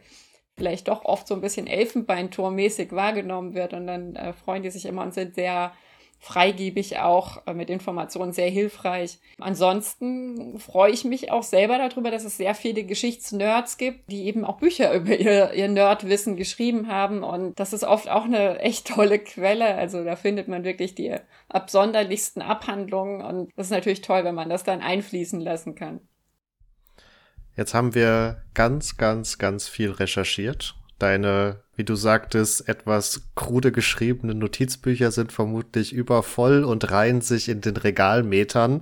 Speaker 3: vielleicht doch oft so ein bisschen Elfenbeinturmäßig wahrgenommen wird und dann äh, freuen die sich immer und sind sehr freigebig auch äh, mit Informationen sehr hilfreich. Ansonsten freue ich mich auch selber darüber, dass es sehr viele Geschichtsnerds gibt, die eben auch Bücher über ihr, ihr Nerdwissen geschrieben haben. Und das ist oft auch eine echt tolle Quelle. Also da findet man wirklich die absonderlichsten Abhandlungen. Und das ist natürlich toll, wenn man das dann einfließen lassen kann.
Speaker 1: Jetzt haben wir ganz, ganz, ganz viel recherchiert Deine, wie du sagtest, etwas krude geschriebenen Notizbücher sind vermutlich übervoll und reihen sich in den Regalmetern.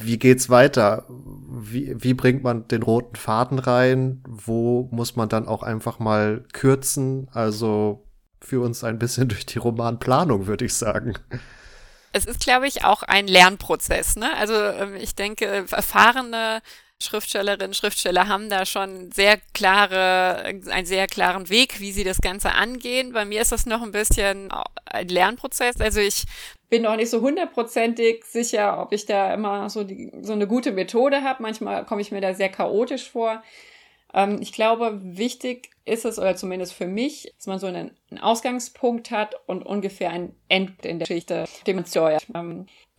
Speaker 1: Wie geht's weiter? Wie, wie bringt man den roten Faden rein? Wo muss man dann auch einfach mal kürzen? Also für uns ein bisschen durch die Romanplanung, würde ich sagen.
Speaker 3: Es ist, glaube ich, auch ein Lernprozess. Ne? Also ähm, ich denke, erfahrene
Speaker 4: Schriftstellerinnen, Schriftsteller haben da schon sehr klare, einen sehr klaren Weg, wie sie das Ganze angehen. Bei mir ist das noch ein bisschen ein Lernprozess. Also ich
Speaker 3: bin noch nicht so hundertprozentig sicher, ob ich da immer so, die, so eine gute Methode habe. Manchmal komme ich mir da sehr chaotisch vor. Ähm, ich glaube, wichtig ist es, oder zumindest für mich, dass man so einen, Ausgangspunkt hat und ungefähr ein End in der Geschichte, den man steuert.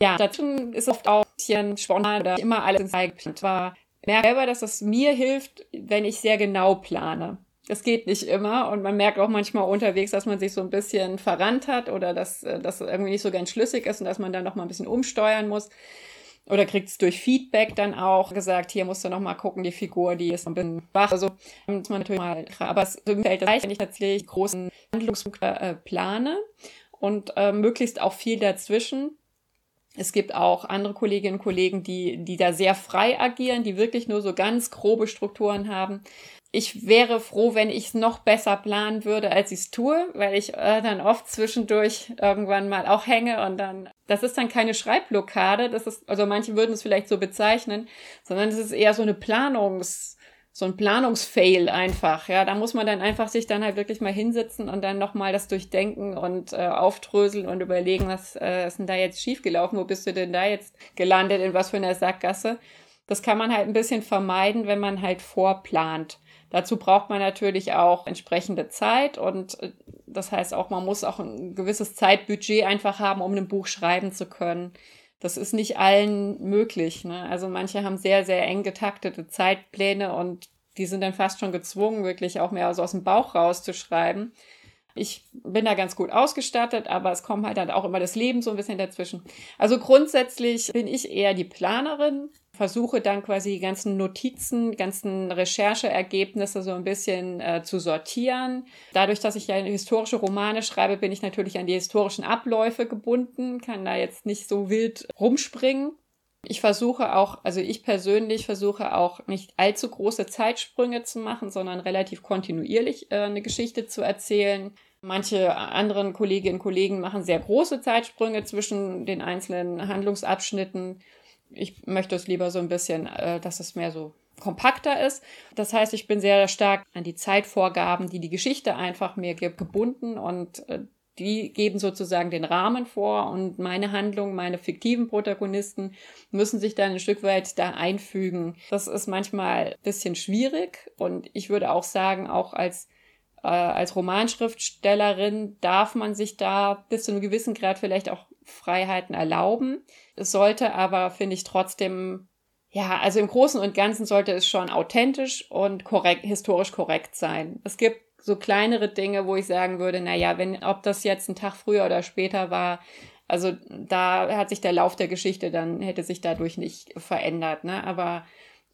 Speaker 3: Ja, dazu ist es oft auch ein bisschen spontan oder immer alles in Zeit war merke selber, dass es mir hilft, wenn ich sehr genau plane. Das geht nicht immer und man merkt auch manchmal unterwegs, dass man sich so ein bisschen verrannt hat oder dass äh, das irgendwie nicht so ganz schlüssig ist und dass man dann noch mal ein bisschen umsteuern muss. Oder kriegt es durch Feedback dann auch gesagt, hier musst du noch mal gucken, die Figur, die ist ein bisschen wach. Also muss man natürlich mal, aber es fällt leicht, wenn ich tatsächlich großen Handlungspunkte äh, plane und äh, möglichst auch viel dazwischen es gibt auch andere Kolleginnen und Kollegen, die, die da sehr frei agieren, die wirklich nur so ganz grobe Strukturen haben. Ich wäre froh, wenn ich es noch besser planen würde, als ich es tue, weil ich äh, dann oft zwischendurch irgendwann mal auch hänge und dann, das ist dann keine Schreibblockade, das ist, also manche würden es vielleicht so bezeichnen, sondern es ist eher so eine Planungs- so ein Planungsfail einfach. Ja, da muss man dann einfach sich dann halt wirklich mal hinsetzen und dann nochmal das durchdenken und äh, auftröseln und überlegen, was äh, ist denn da jetzt schiefgelaufen? Wo bist du denn da jetzt gelandet? In was für einer Sackgasse? Das kann man halt ein bisschen vermeiden, wenn man halt vorplant. Dazu braucht man natürlich auch entsprechende Zeit und äh, das heißt auch, man muss auch ein gewisses Zeitbudget einfach haben, um ein Buch schreiben zu können. Das ist nicht allen möglich. Ne? Also manche haben sehr, sehr eng getaktete Zeitpläne und die sind dann fast schon gezwungen, wirklich auch mehr so aus dem Bauch rauszuschreiben. Ich bin da ganz gut ausgestattet, aber es kommt halt dann auch immer das Leben so ein bisschen dazwischen. Also grundsätzlich bin ich eher die Planerin, versuche dann quasi die ganzen Notizen, ganzen Rechercheergebnisse so ein bisschen äh, zu sortieren. Dadurch, dass ich ja historische Romane schreibe, bin ich natürlich an die historischen Abläufe gebunden, kann da jetzt nicht so wild rumspringen. Ich versuche auch, also ich persönlich versuche auch nicht allzu große Zeitsprünge zu machen, sondern relativ kontinuierlich äh, eine Geschichte zu erzählen. Manche anderen Kolleginnen und Kollegen machen sehr große Zeitsprünge zwischen den einzelnen Handlungsabschnitten. Ich möchte es lieber so ein bisschen, äh, dass es mehr so kompakter ist. Das heißt, ich bin sehr stark an die Zeitvorgaben, die die Geschichte einfach mir gibt, gebunden und äh, die geben sozusagen den Rahmen vor und meine Handlung, meine fiktiven Protagonisten müssen sich dann ein Stück weit da einfügen. Das ist manchmal ein bisschen schwierig und ich würde auch sagen, auch als äh, als Romanschriftstellerin darf man sich da bis zu einem gewissen Grad vielleicht auch Freiheiten erlauben. Es sollte aber, finde ich, trotzdem ja, also im Großen und Ganzen sollte es schon authentisch und korrekt, historisch korrekt sein. Es gibt so kleinere Dinge, wo ich sagen würde, na ja, wenn, ob das jetzt ein Tag früher oder später war, also da hat sich der Lauf der Geschichte dann, hätte sich dadurch nicht verändert, ne, aber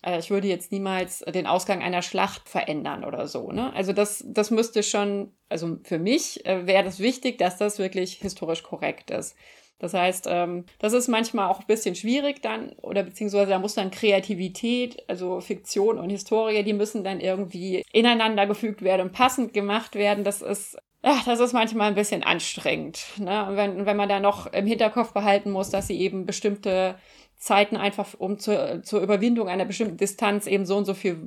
Speaker 3: äh, ich würde jetzt niemals den Ausgang einer Schlacht verändern oder so, ne, also das, das müsste schon, also für mich äh, wäre das wichtig, dass das wirklich historisch korrekt ist. Das heißt, ähm, das ist manchmal auch ein bisschen schwierig dann, oder beziehungsweise da muss dann Kreativität, also Fiktion und Historie, die müssen dann irgendwie ineinander gefügt werden und passend gemacht werden. Das ist ja, das ist manchmal ein bisschen anstrengend. Ne? Und wenn, wenn man da noch im Hinterkopf behalten muss, dass sie eben bestimmte Zeiten einfach, um zur, zur Überwindung einer bestimmten Distanz eben so und so viele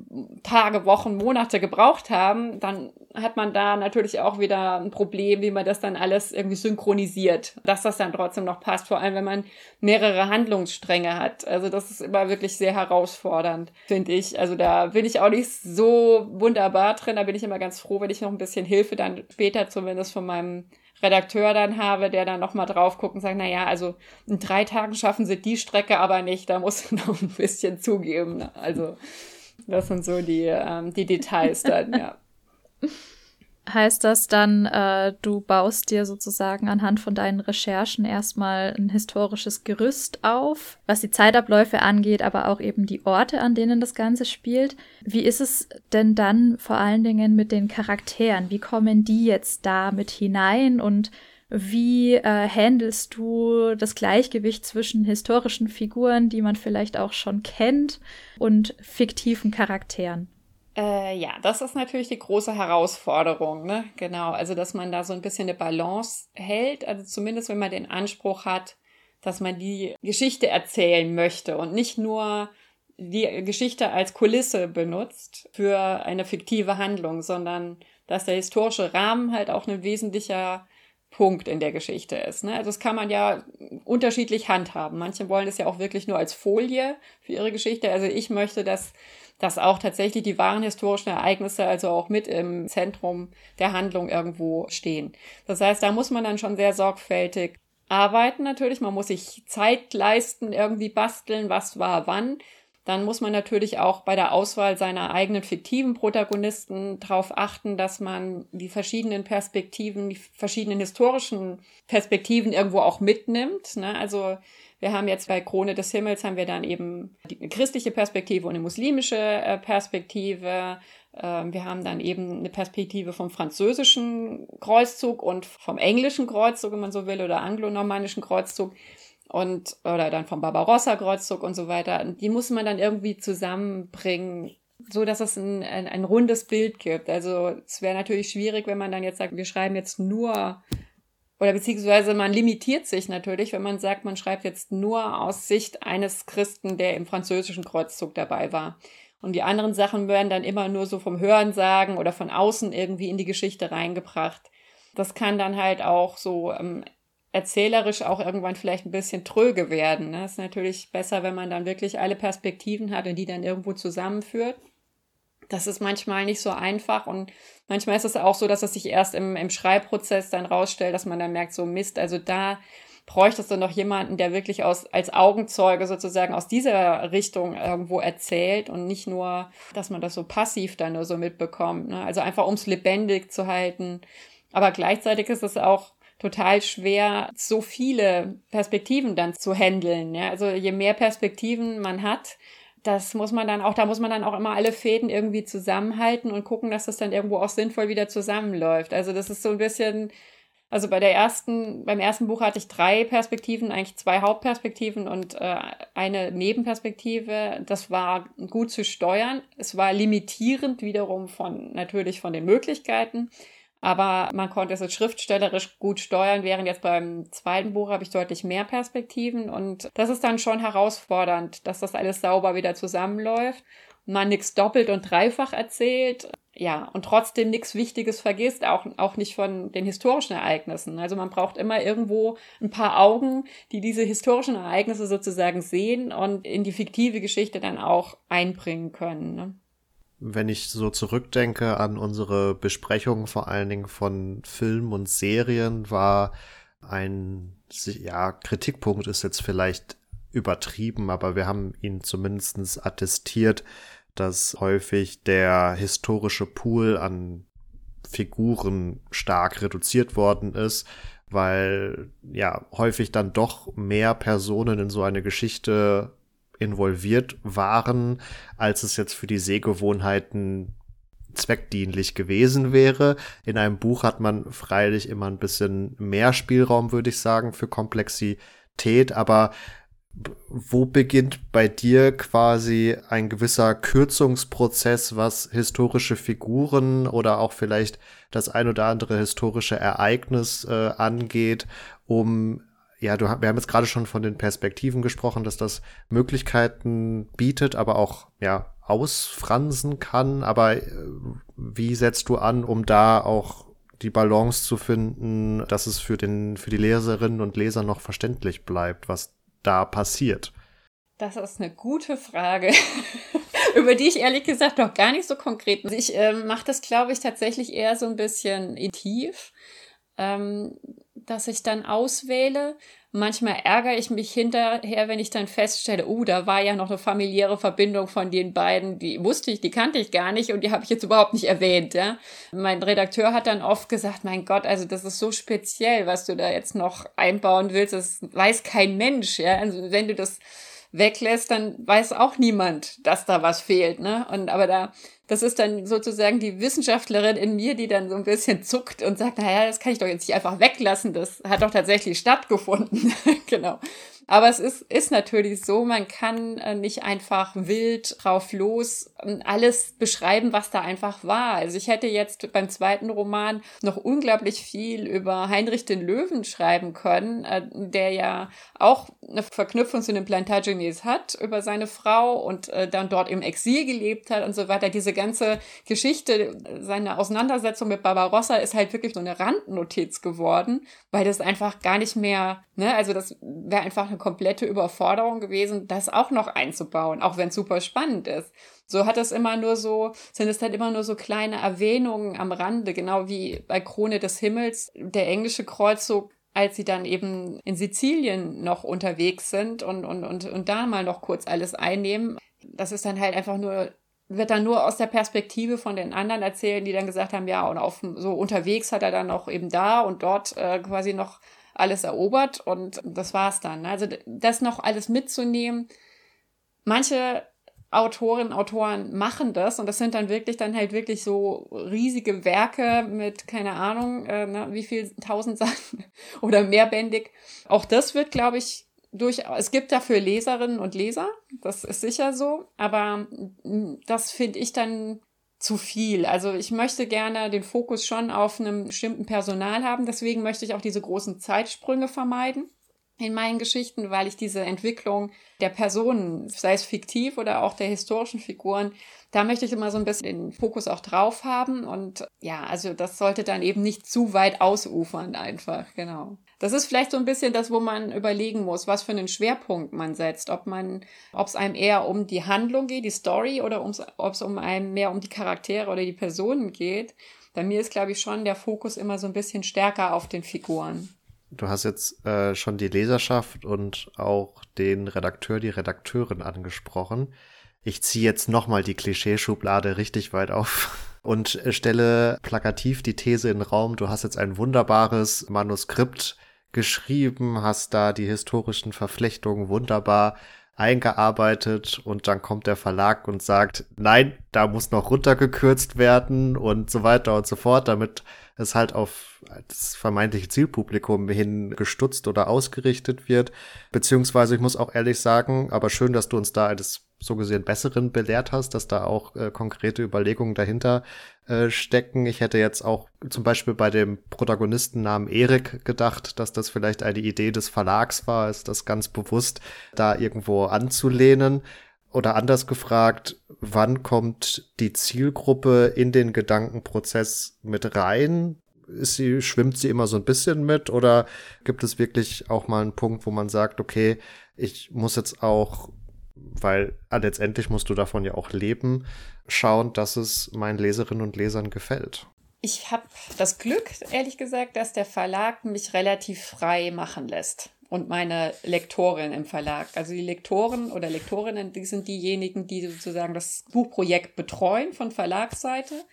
Speaker 3: Tage, Wochen, Monate gebraucht haben, dann hat man da natürlich auch wieder ein Problem, wie man das dann alles irgendwie synchronisiert, dass das dann trotzdem noch passt, vor allem wenn man mehrere Handlungsstränge hat. Also das ist immer wirklich sehr herausfordernd, finde ich. Also da bin ich auch nicht so wunderbar drin, da bin ich immer ganz froh, wenn ich noch ein bisschen Hilfe dann später zumindest von meinem Redakteur dann habe, der dann nochmal drauf guckt und sagt, na ja, also in drei Tagen schaffen sie die Strecke aber nicht, da muss man noch ein bisschen zugeben. Ne? Also das sind so die, ähm, die Details dann, ja.
Speaker 2: Heißt das dann, äh, du baust dir sozusagen anhand von deinen Recherchen erstmal ein historisches Gerüst auf, was die Zeitabläufe angeht, aber auch eben die Orte, an denen das Ganze spielt. Wie ist es denn dann vor allen Dingen mit den Charakteren? Wie kommen die jetzt da mit hinein und wie äh, handelst du das Gleichgewicht zwischen historischen Figuren, die man vielleicht auch schon kennt, und fiktiven Charakteren?
Speaker 3: Äh, ja, das ist natürlich die große Herausforderung, ne? Genau, also dass man da so ein bisschen eine Balance hält, also zumindest wenn man den Anspruch hat, dass man die Geschichte erzählen möchte und nicht nur die Geschichte als Kulisse benutzt für eine fiktive Handlung, sondern dass der historische Rahmen halt auch ein wesentlicher Punkt in der Geschichte ist. Ne? Also das kann man ja unterschiedlich handhaben. Manche wollen es ja auch wirklich nur als Folie für ihre Geschichte. Also ich möchte, dass, dass auch tatsächlich die wahren historischen Ereignisse also auch mit im Zentrum der Handlung irgendwo stehen. Das heißt, da muss man dann schon sehr sorgfältig arbeiten natürlich. Man muss sich Zeit leisten, irgendwie basteln, was war wann dann muss man natürlich auch bei der Auswahl seiner eigenen fiktiven Protagonisten darauf achten, dass man die verschiedenen Perspektiven, die verschiedenen historischen Perspektiven irgendwo auch mitnimmt. Ne? Also wir haben jetzt bei Krone des Himmels haben wir dann eben die christliche Perspektive und eine muslimische äh, Perspektive. Ähm, wir haben dann eben eine Perspektive vom französischen Kreuzzug und vom englischen Kreuzzug, wenn man so will, oder anglo-normannischen Kreuzzug und oder dann vom Barbarossa-Kreuzzug und so weiter. Die muss man dann irgendwie zusammenbringen, so dass es ein, ein, ein rundes Bild gibt. Also es wäre natürlich schwierig, wenn man dann jetzt sagt, wir schreiben jetzt nur oder beziehungsweise man limitiert sich natürlich, wenn man sagt, man schreibt jetzt nur aus Sicht eines Christen, der im französischen Kreuzzug dabei war. Und die anderen Sachen werden dann immer nur so vom Hören sagen oder von außen irgendwie in die Geschichte reingebracht. Das kann dann halt auch so ähm, erzählerisch auch irgendwann vielleicht ein bisschen tröge werden. Ne? Ist natürlich besser, wenn man dann wirklich alle Perspektiven hat und die dann irgendwo zusammenführt. Das ist manchmal nicht so einfach und manchmal ist es auch so, dass es sich erst im, im Schreibprozess dann rausstellt, dass man dann merkt, so Mist, also da bräuchtest du noch jemanden, der wirklich aus, als Augenzeuge sozusagen aus dieser Richtung irgendwo erzählt und nicht nur, dass man das so passiv dann nur so mitbekommt. Ne? Also einfach ums lebendig zu halten. Aber gleichzeitig ist es auch total schwer, so viele Perspektiven dann zu handeln. Ja? Also je mehr Perspektiven man hat, das muss man dann auch, da muss man dann auch immer alle Fäden irgendwie zusammenhalten und gucken, dass das dann irgendwo auch sinnvoll wieder zusammenläuft. Also das ist so ein bisschen, also bei der ersten, beim ersten Buch hatte ich drei Perspektiven, eigentlich zwei Hauptperspektiven und äh, eine Nebenperspektive. Das war gut zu steuern. Es war limitierend wiederum von, natürlich von den Möglichkeiten. Aber man konnte es jetzt schriftstellerisch gut steuern, während jetzt beim zweiten Buch habe ich deutlich mehr Perspektiven. Und das ist dann schon herausfordernd, dass das alles sauber wieder zusammenläuft man nichts doppelt und dreifach erzählt. Ja, und trotzdem nichts Wichtiges vergisst, auch, auch nicht von den historischen Ereignissen. Also man braucht immer irgendwo ein paar Augen, die diese historischen Ereignisse sozusagen sehen und in die fiktive Geschichte dann auch einbringen können. Ne?
Speaker 1: Wenn ich so zurückdenke an unsere Besprechungen vor allen Dingen von Filmen und Serien, war ein, ja, Kritikpunkt ist jetzt vielleicht übertrieben, aber wir haben ihn zumindestens attestiert, dass häufig der historische Pool an Figuren stark reduziert worden ist, weil ja häufig dann doch mehr Personen in so eine Geschichte involviert waren, als es jetzt für die Sehgewohnheiten zweckdienlich gewesen wäre. In einem Buch hat man freilich immer ein bisschen mehr Spielraum, würde ich sagen, für Komplexität, aber wo beginnt bei dir quasi ein gewisser Kürzungsprozess, was historische Figuren oder auch vielleicht das ein oder andere historische Ereignis äh, angeht, um ja, du, wir haben jetzt gerade schon von den Perspektiven gesprochen, dass das Möglichkeiten bietet, aber auch ja ausfransen kann. Aber äh, wie setzt du an, um da auch die Balance zu finden, dass es für den für die Leserinnen und Leser noch verständlich bleibt, was da passiert?
Speaker 3: Das ist eine gute Frage, über die ich ehrlich gesagt noch gar nicht so konkret. Ich äh, mache das, glaube ich, tatsächlich eher so ein bisschen intiv. Ähm, dass ich dann auswähle. Manchmal ärgere ich mich hinterher, wenn ich dann feststelle, oh, da war ja noch eine familiäre Verbindung von den beiden, die wusste ich, die kannte ich gar nicht und die habe ich jetzt überhaupt nicht erwähnt. Ja? Mein Redakteur hat dann oft gesagt, mein Gott, also das ist so speziell, was du da jetzt noch einbauen willst, das weiß kein Mensch. Ja? Also wenn du das weglässt, dann weiß auch niemand, dass da was fehlt. Ne? Und aber da das ist dann sozusagen die Wissenschaftlerin in mir, die dann so ein bisschen zuckt und sagt, naja, das kann ich doch jetzt nicht einfach weglassen, das hat doch tatsächlich stattgefunden. genau. Aber es ist, ist natürlich so, man kann äh, nicht einfach wild drauf los alles beschreiben, was da einfach war. Also ich hätte jetzt beim zweiten Roman noch unglaublich viel über Heinrich den Löwen schreiben können, äh, der ja auch eine Verknüpfung zu den Plantagenets hat über seine Frau und äh, dann dort im Exil gelebt hat und so weiter. Diese ganze Geschichte, seine Auseinandersetzung mit Barbarossa ist halt wirklich so eine Randnotiz geworden, weil das einfach gar nicht mehr, ne, also das wäre einfach eine komplette Überforderung gewesen, das auch noch einzubauen, auch wenn es super spannend ist. So hat es immer nur so, sind es dann immer nur so kleine Erwähnungen am Rande, genau wie bei Krone des Himmels, der englische Kreuzzug als sie dann eben in Sizilien noch unterwegs sind und, und, und, und da mal noch kurz alles einnehmen. Das ist dann halt einfach nur, wird dann nur aus der Perspektive von den anderen erzählen, die dann gesagt haben, ja, und auf so unterwegs hat er dann auch eben da und dort äh, quasi noch alles erobert und das war's dann. Also das noch alles mitzunehmen. Manche Autorinnen, Autoren machen das und das sind dann wirklich dann halt wirklich so riesige Werke mit, keine Ahnung, äh, ne, wie viel tausend Seiten oder mehrbändig. Auch das wird, glaube ich, durch, es gibt dafür Leserinnen und Leser, das ist sicher so, aber das finde ich dann zu viel. Also ich möchte gerne den Fokus schon auf einem bestimmten Personal haben, deswegen möchte ich auch diese großen Zeitsprünge vermeiden in meinen Geschichten, weil ich diese Entwicklung der Personen, sei es fiktiv oder auch der historischen Figuren, da möchte ich immer so ein bisschen den Fokus auch drauf haben. Und ja, also das sollte dann eben nicht zu weit ausufern einfach, genau. Das ist vielleicht so ein bisschen das, wo man überlegen muss, was für einen Schwerpunkt man setzt. Ob man, ob es einem eher um die Handlung geht, die Story, oder ob es um einem mehr um die Charaktere oder die Personen geht. Bei mir ist, glaube ich, schon der Fokus immer so ein bisschen stärker auf den Figuren.
Speaker 1: Du hast jetzt äh, schon die Leserschaft und auch den Redakteur, die Redakteurin angesprochen. Ich ziehe jetzt nochmal die Klischeeschublade richtig weit auf und stelle plakativ die These in den Raum, du hast jetzt ein wunderbares Manuskript geschrieben, hast da die historischen Verflechtungen wunderbar eingearbeitet und dann kommt der Verlag und sagt, nein, da muss noch runtergekürzt werden und so weiter und so fort, damit es halt auf das vermeintliche Zielpublikum hin gestutzt oder ausgerichtet wird. Beziehungsweise ich muss auch ehrlich sagen, aber schön, dass du uns da eines so gesehen besseren belehrt hast, dass da auch äh, konkrete Überlegungen dahinter äh, stecken. Ich hätte jetzt auch zum Beispiel bei dem Protagonistennamen Erik gedacht, dass das vielleicht eine Idee des Verlags war, ist das ganz bewusst da irgendwo anzulehnen. Oder anders gefragt, wann kommt die Zielgruppe in den Gedankenprozess mit rein? Ist sie, schwimmt sie immer so ein bisschen mit oder gibt es wirklich auch mal einen Punkt, wo man sagt, okay, ich muss jetzt auch, weil letztendlich musst du davon ja auch leben, schauen, dass es meinen Leserinnen und Lesern gefällt?
Speaker 3: Ich habe das Glück, ehrlich gesagt, dass der Verlag mich relativ frei machen lässt und meine Lektorin im Verlag. Also die Lektoren oder Lektorinnen, die sind diejenigen, die sozusagen das Buchprojekt betreuen von Verlagsseite,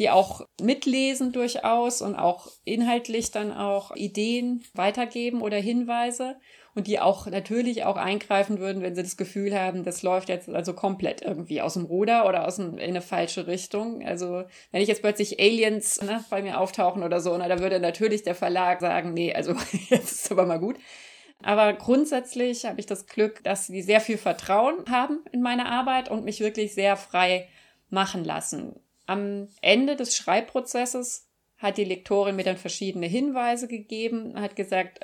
Speaker 3: die auch mitlesen durchaus und auch inhaltlich dann auch Ideen weitergeben oder Hinweise und die auch natürlich auch eingreifen würden, wenn sie das Gefühl haben, das läuft jetzt also komplett irgendwie aus dem Ruder oder aus dem, in eine falsche Richtung. Also wenn ich jetzt plötzlich Aliens ne, bei mir auftauchen oder so, na, da würde natürlich der Verlag sagen, nee, also jetzt ist aber mal gut. Aber grundsätzlich habe ich das Glück, dass sie sehr viel Vertrauen haben in meine Arbeit und mich wirklich sehr frei machen lassen. Am Ende des Schreibprozesses hat die Lektorin mir dann verschiedene Hinweise gegeben, hat gesagt,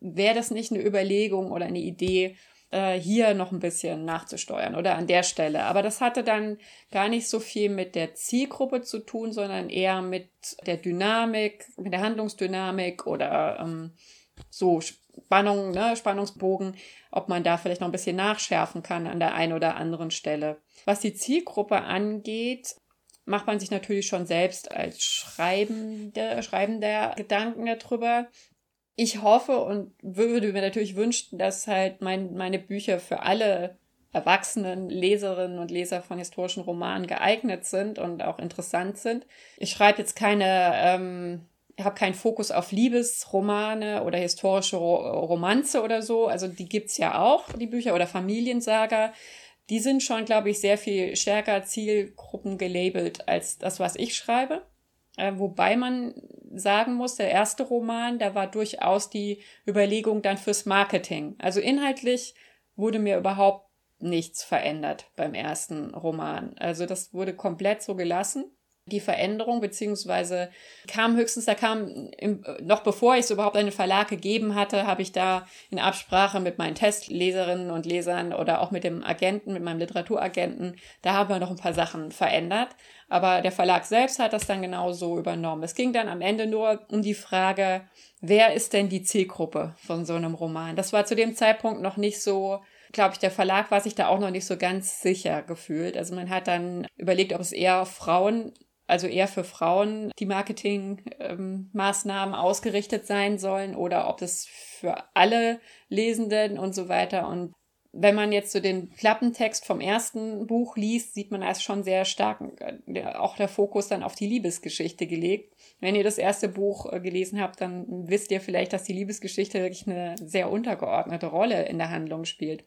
Speaker 3: wäre das nicht eine Überlegung oder eine Idee, äh, hier noch ein bisschen nachzusteuern oder an der Stelle. Aber das hatte dann gar nicht so viel mit der Zielgruppe zu tun, sondern eher mit der Dynamik, mit der Handlungsdynamik oder ähm, so Spannung, ne, Spannungsbogen, ob man da vielleicht noch ein bisschen nachschärfen kann an der einen oder anderen Stelle. Was die Zielgruppe angeht, macht man sich natürlich schon selbst als Schreibende, Schreibender Gedanken darüber ich hoffe und würde mir natürlich wünschen, dass halt mein, meine Bücher für alle erwachsenen Leserinnen und Leser von historischen Romanen geeignet sind und auch interessant sind. Ich schreibe jetzt keine, ähm, habe keinen Fokus auf Liebesromane oder historische Ro Romanze oder so. Also die gibt's ja auch, die Bücher oder Familiensaga die sind schon, glaube ich, sehr viel stärker Zielgruppen gelabelt als das, was ich schreibe. Äh, wobei man sagen muss, der erste Roman, da war durchaus die Überlegung dann fürs Marketing. Also inhaltlich wurde mir überhaupt nichts verändert beim ersten Roman. Also das wurde komplett so gelassen die Veränderung, beziehungsweise kam höchstens, da kam, im, noch bevor ich es überhaupt einen Verlag gegeben hatte, habe ich da in Absprache mit meinen Testleserinnen und Lesern oder auch mit dem Agenten, mit meinem Literaturagenten, da haben wir noch ein paar Sachen verändert. Aber der Verlag selbst hat das dann genauso übernommen. Es ging dann am Ende nur um die Frage, wer ist denn die Zielgruppe von so einem Roman? Das war zu dem Zeitpunkt noch nicht so glaube ich, der Verlag war sich da auch noch nicht so ganz sicher gefühlt. Also man hat dann überlegt, ob es eher Frauen also eher für Frauen die Marketingmaßnahmen ähm, ausgerichtet sein sollen oder ob es für alle Lesenden und so weiter. Und wenn man jetzt so den Klappentext vom ersten Buch liest, sieht man, ist schon sehr stark äh, auch der Fokus dann auf die Liebesgeschichte gelegt. Wenn ihr das erste Buch äh, gelesen habt, dann wisst ihr vielleicht, dass die Liebesgeschichte wirklich eine sehr untergeordnete Rolle in der Handlung spielt.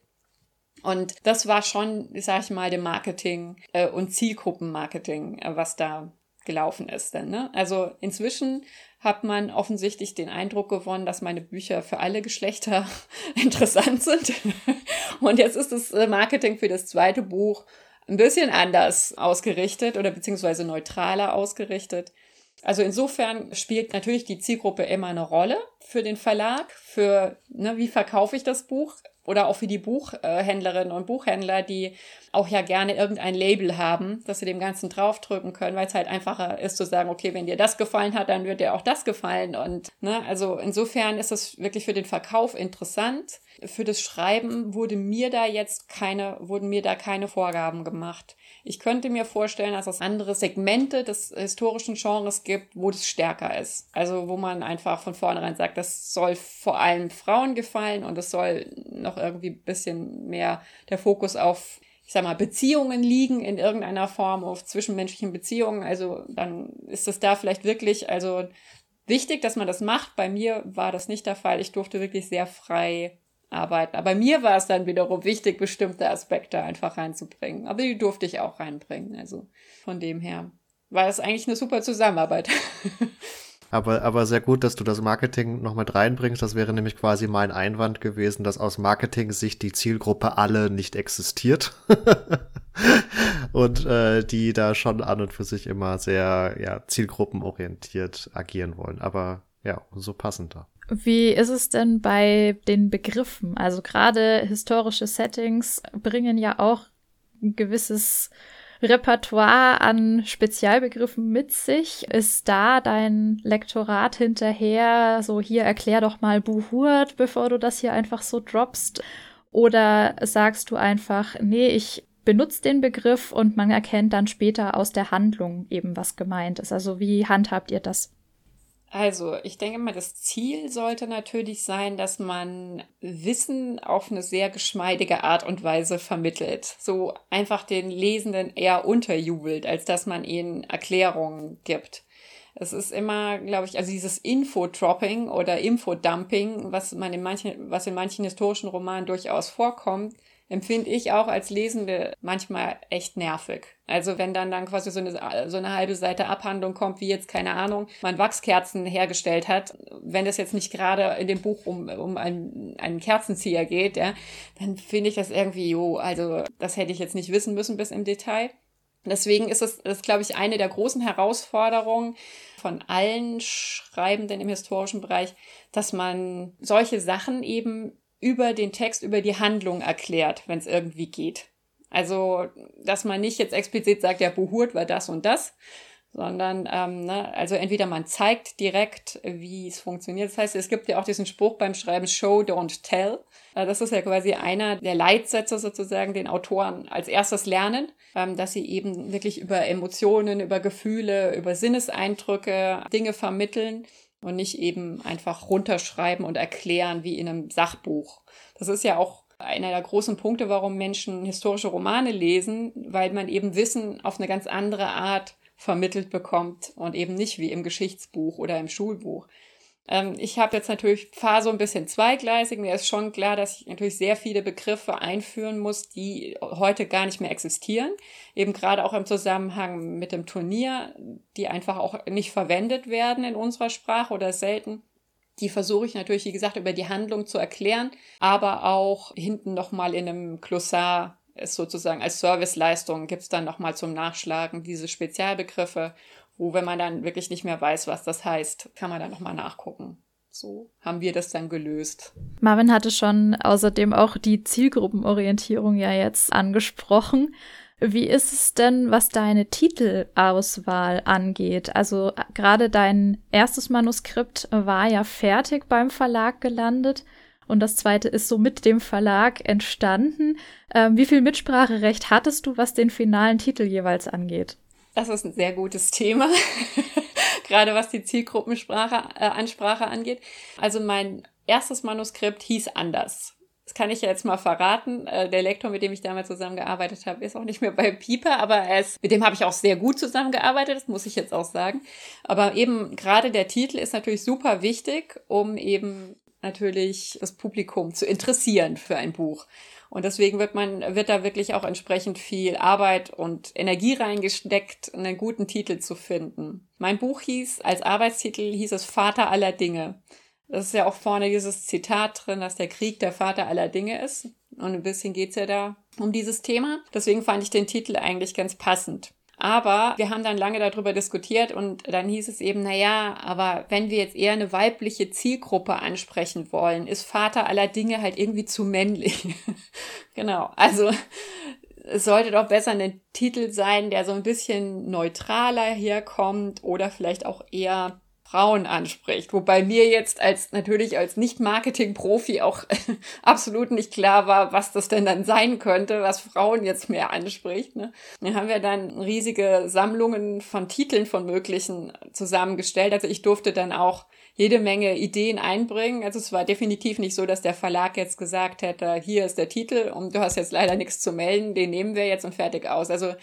Speaker 3: Und das war schon, sag ich mal, dem Marketing äh, und Zielgruppenmarketing, äh, was da gelaufen ist. Denn, ne? Also inzwischen hat man offensichtlich den Eindruck gewonnen, dass meine Bücher für alle Geschlechter interessant sind. Und jetzt ist das äh, Marketing für das zweite Buch ein bisschen anders ausgerichtet oder beziehungsweise neutraler ausgerichtet. Also insofern spielt natürlich die Zielgruppe immer eine Rolle für den Verlag, für ne, wie verkaufe ich das Buch oder auch für die Buchhändlerinnen und Buchhändler, die auch ja gerne irgendein Label haben, dass sie dem Ganzen draufdrücken können, weil es halt einfacher ist zu sagen, okay, wenn dir das gefallen hat, dann wird dir auch das gefallen. Und ne, also insofern ist es wirklich für den Verkauf interessant. Für das Schreiben wurde mir da jetzt keine, wurden mir da keine Vorgaben gemacht. Ich könnte mir vorstellen, dass es andere Segmente des historischen Genres gibt, wo das stärker ist. Also wo man einfach von vornherein sagt, das soll vor allem Frauen gefallen und es soll noch irgendwie ein bisschen mehr der Fokus auf ich sag mal, Beziehungen liegen in irgendeiner Form auf zwischenmenschlichen Beziehungen. Also dann ist es da vielleicht wirklich, also wichtig, dass man das macht. Bei mir war das nicht der Fall. Ich durfte wirklich sehr frei arbeiten. Aber mir war es dann wiederum wichtig, bestimmte Aspekte einfach reinzubringen. Aber die durfte ich auch reinbringen. Also von dem her war es eigentlich eine super Zusammenarbeit.
Speaker 1: Aber, aber sehr gut, dass du das Marketing noch mit reinbringst. Das wäre nämlich quasi mein Einwand gewesen, dass aus Marketing-Sicht die Zielgruppe alle nicht existiert. und äh, die da schon an und für sich immer sehr ja, zielgruppenorientiert agieren wollen. Aber ja, umso passender.
Speaker 2: Wie ist es denn bei den Begriffen? Also gerade historische Settings bringen ja auch ein gewisses Repertoire an Spezialbegriffen mit sich. Ist da dein Lektorat hinterher so hier erklär doch mal Buhurt, bevor du das hier einfach so droppst? Oder sagst du einfach, nee, ich benutze den Begriff und man erkennt dann später aus der Handlung eben, was gemeint ist. Also wie handhabt ihr das?
Speaker 3: Also, ich denke mal, das Ziel sollte natürlich sein, dass man Wissen auf eine sehr geschmeidige Art und Weise vermittelt. So einfach den Lesenden eher unterjubelt, als dass man ihnen Erklärungen gibt. Es ist immer, glaube ich, also dieses Infodropping oder Infodumping, was man in manchen, was in manchen historischen Romanen durchaus vorkommt, empfinde ich auch als Lesende manchmal echt nervig. Also wenn dann dann quasi so eine, so eine halbe Seite Abhandlung kommt, wie jetzt, keine Ahnung, man Wachskerzen hergestellt hat, wenn das jetzt nicht gerade in dem Buch um, um einen, einen Kerzenzieher geht, ja, dann finde ich das irgendwie, jo, also das hätte ich jetzt nicht wissen müssen bis im Detail. Deswegen ist es, das glaube ich, eine der großen Herausforderungen von allen Schreibenden im historischen Bereich, dass man solche Sachen eben über den Text, über die Handlung erklärt, wenn es irgendwie geht. Also, dass man nicht jetzt explizit sagt, ja, Buhurt war das und das, sondern ähm, ne, also entweder man zeigt direkt, wie es funktioniert. Das heißt, es gibt ja auch diesen Spruch beim Schreiben Show, don't tell. Äh, das ist ja quasi einer der Leitsätze sozusagen, den Autoren als erstes lernen, ähm, dass sie eben wirklich über Emotionen, über Gefühle, über Sinneseindrücke Dinge vermitteln und nicht eben einfach runterschreiben und erklären wie in einem Sachbuch. Das ist ja auch einer der großen Punkte, warum Menschen historische Romane lesen, weil man eben Wissen auf eine ganz andere Art vermittelt bekommt und eben nicht wie im Geschichtsbuch oder im Schulbuch. Ähm, ich habe jetzt natürlich, fahre so ein bisschen zweigleisig. Mir ist schon klar, dass ich natürlich sehr viele Begriffe einführen muss, die heute gar nicht mehr existieren. Eben gerade auch im Zusammenhang mit dem Turnier, die einfach auch nicht verwendet werden in unserer Sprache oder selten. Die versuche ich natürlich, wie gesagt, über die Handlung zu erklären, aber auch hinten nochmal in einem Glossar sozusagen als Serviceleistung gibt es dann nochmal zum Nachschlagen diese Spezialbegriffe wo, wenn man dann wirklich nicht mehr weiß, was das heißt, kann man dann nochmal nachgucken. So haben wir das dann gelöst.
Speaker 2: Marvin hatte schon außerdem auch die Zielgruppenorientierung ja jetzt angesprochen. Wie ist es denn, was deine Titelauswahl angeht? Also gerade dein erstes Manuskript war ja fertig beim Verlag gelandet und das zweite ist so mit dem Verlag entstanden. Ähm, wie viel Mitspracherecht hattest du, was den finalen Titel jeweils angeht?
Speaker 3: Das ist ein sehr gutes Thema, gerade was die Zielgruppensprache, äh, Ansprache angeht. Also mein erstes Manuskript hieß anders. Das kann ich ja jetzt mal verraten. Äh, der Lektor, mit dem ich damals zusammengearbeitet habe, ist auch nicht mehr bei Pieper, aber er ist, mit dem habe ich auch sehr gut zusammengearbeitet, das muss ich jetzt auch sagen. Aber eben gerade der Titel ist natürlich super wichtig, um eben natürlich das Publikum zu interessieren für ein Buch. Und deswegen wird man, wird da wirklich auch entsprechend viel Arbeit und Energie reingesteckt, einen guten Titel zu finden. Mein Buch hieß, als Arbeitstitel hieß es Vater aller Dinge. Das ist ja auch vorne dieses Zitat drin, dass der Krieg der Vater aller Dinge ist. Und ein bisschen geht's ja da um dieses Thema. Deswegen fand ich den Titel eigentlich ganz passend. Aber wir haben dann lange darüber diskutiert und dann hieß es eben, na ja, aber wenn wir jetzt eher eine weibliche Zielgruppe ansprechen wollen, ist Vater aller Dinge halt irgendwie zu männlich. genau. Also, es sollte doch besser ein Titel sein, der so ein bisschen neutraler herkommt oder vielleicht auch eher Frauen anspricht. Wobei mir jetzt als natürlich als Nicht-Marketing-Profi auch absolut nicht klar war, was das denn dann sein könnte, was Frauen jetzt mehr anspricht. Ne? Dann haben wir dann riesige Sammlungen von Titeln von möglichen zusammengestellt. Also ich durfte dann auch jede Menge Ideen einbringen. Also es war definitiv nicht so, dass der Verlag jetzt gesagt hätte, hier ist der Titel und du hast jetzt leider nichts zu melden, den nehmen wir jetzt und fertig aus. Also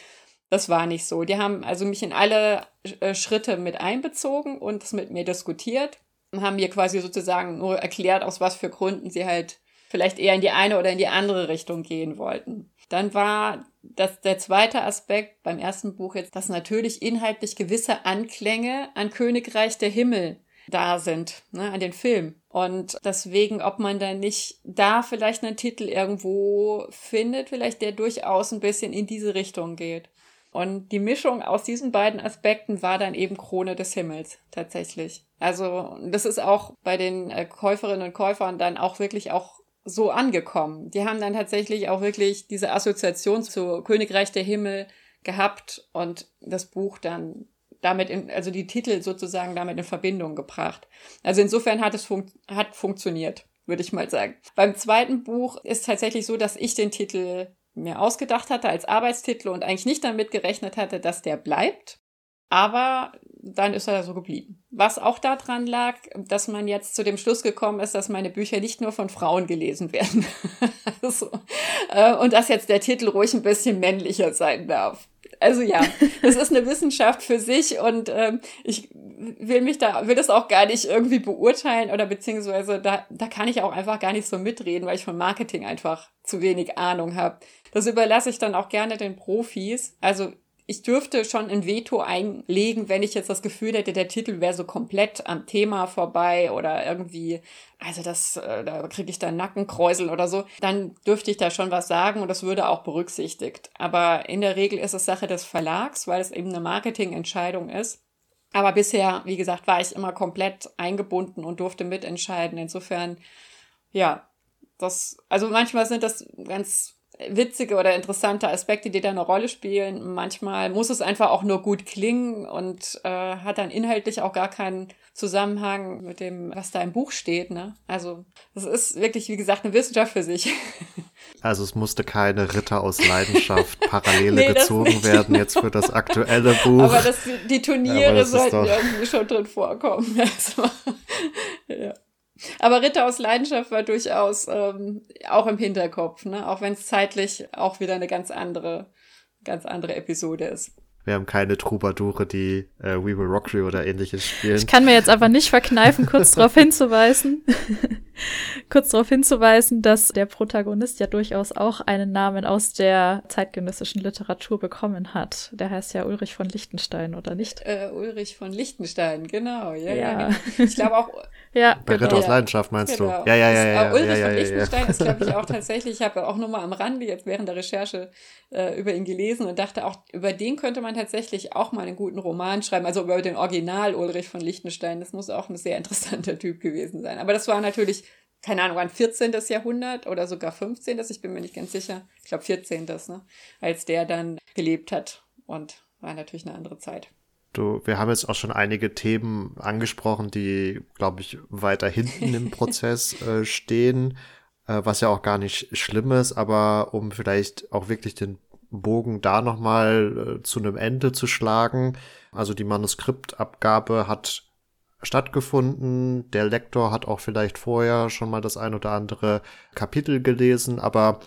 Speaker 3: das war nicht so. Die haben also mich in alle äh, Schritte mit einbezogen und das mit mir diskutiert und haben mir quasi sozusagen nur erklärt, aus was für Gründen sie halt vielleicht eher in die eine oder in die andere Richtung gehen wollten. Dann war das der zweite Aspekt beim ersten Buch jetzt, dass natürlich inhaltlich gewisse Anklänge an Königreich der Himmel da sind, ne, an den Film. Und deswegen, ob man dann nicht da vielleicht einen Titel irgendwo findet, vielleicht der durchaus ein bisschen in diese Richtung geht. Und die Mischung aus diesen beiden Aspekten war dann eben Krone des Himmels tatsächlich. Also das ist auch bei den äh, Käuferinnen und Käufern dann auch wirklich auch so angekommen. Die haben dann tatsächlich auch wirklich diese Assoziation zu Königreich der Himmel gehabt und das Buch dann damit in, also die Titel sozusagen damit in Verbindung gebracht. Also insofern hat es fun hat funktioniert, würde ich mal sagen. Beim zweiten Buch ist tatsächlich so, dass ich den Titel mir ausgedacht hatte als Arbeitstitel und eigentlich nicht damit gerechnet hatte, dass der bleibt. Aber dann ist er so geblieben. Was auch daran lag, dass man jetzt zu dem Schluss gekommen ist, dass meine Bücher nicht nur von Frauen gelesen werden. also, und dass jetzt der Titel ruhig ein bisschen männlicher sein darf. Also ja, es ist eine Wissenschaft für sich und ähm, ich will mich da, will das auch gar nicht irgendwie beurteilen oder beziehungsweise da, da kann ich auch einfach gar nicht so mitreden, weil ich von Marketing einfach zu wenig Ahnung habe. Das überlasse ich dann auch gerne den Profis. Also ich dürfte schon ein Veto einlegen, wenn ich jetzt das Gefühl hätte, der Titel wäre so komplett am Thema vorbei oder irgendwie, also das, äh, da kriege ich dann Nackenkräusel oder so, dann dürfte ich da schon was sagen und das würde auch berücksichtigt. Aber in der Regel ist es Sache des Verlags, weil es eben eine Marketingentscheidung ist. Aber bisher, wie gesagt, war ich immer komplett eingebunden und durfte mitentscheiden. Insofern, ja, das, also manchmal sind das ganz witzige oder interessante Aspekte, die da eine Rolle spielen. Manchmal muss es einfach auch nur gut klingen und äh, hat dann inhaltlich auch gar keinen Zusammenhang mit dem, was da im Buch steht. Ne? Also das ist wirklich, wie gesagt, eine Wissenschaft für sich.
Speaker 1: Also es musste keine Ritter aus Leidenschaft Parallele nee, gezogen werden jetzt für das aktuelle Buch.
Speaker 3: Aber das, die Turniere sollten irgendwie schon drin vorkommen. Also, ja. Aber Ritter aus Leidenschaft war durchaus ähm, auch im Hinterkopf, ne? auch wenn es zeitlich auch wieder eine ganz andere, ganz andere Episode ist.
Speaker 1: Wir haben keine Troubadoure, die äh, We Will Rock You oder ähnliches spielen.
Speaker 2: Ich kann mir jetzt aber nicht verkneifen, kurz darauf hinzuweisen, kurz darauf hinzuweisen, dass der Protagonist ja durchaus auch einen Namen aus der zeitgenössischen Literatur bekommen hat. Der heißt ja Ulrich von Lichtenstein, oder nicht?
Speaker 3: Äh, Ulrich von Lichtenstein, genau. Ja, ja. ja. Ich glaube auch.
Speaker 2: ja,
Speaker 1: Bei genau. Ritter aus Leidenschaft meinst genau. du? Ja, ja, ja. ja,
Speaker 3: ja Ulrich
Speaker 1: ja, ja,
Speaker 3: von Lichtenstein ist, glaube ich, auch tatsächlich, ich habe auch nur mal am Rande jetzt während der Recherche äh, über ihn gelesen und dachte auch, über den könnte man tatsächlich auch mal einen guten Roman schreiben, also über den Original Ulrich von Lichtenstein. Das muss auch ein sehr interessanter Typ gewesen sein. Aber das war natürlich, keine Ahnung, ein 14. Jahrhundert oder sogar 15. Ich bin mir nicht ganz sicher. Ich glaube 14. Ne? Als der dann gelebt hat. Und war natürlich eine andere Zeit.
Speaker 1: Du, wir haben jetzt auch schon einige Themen angesprochen, die, glaube ich, weiter hinten im Prozess äh, stehen, äh, was ja auch gar nicht schlimm ist, aber um vielleicht auch wirklich den Bogen da nochmal äh, zu einem Ende zu schlagen. Also die Manuskriptabgabe hat stattgefunden. Der Lektor hat auch vielleicht vorher schon mal das ein oder andere Kapitel gelesen, aber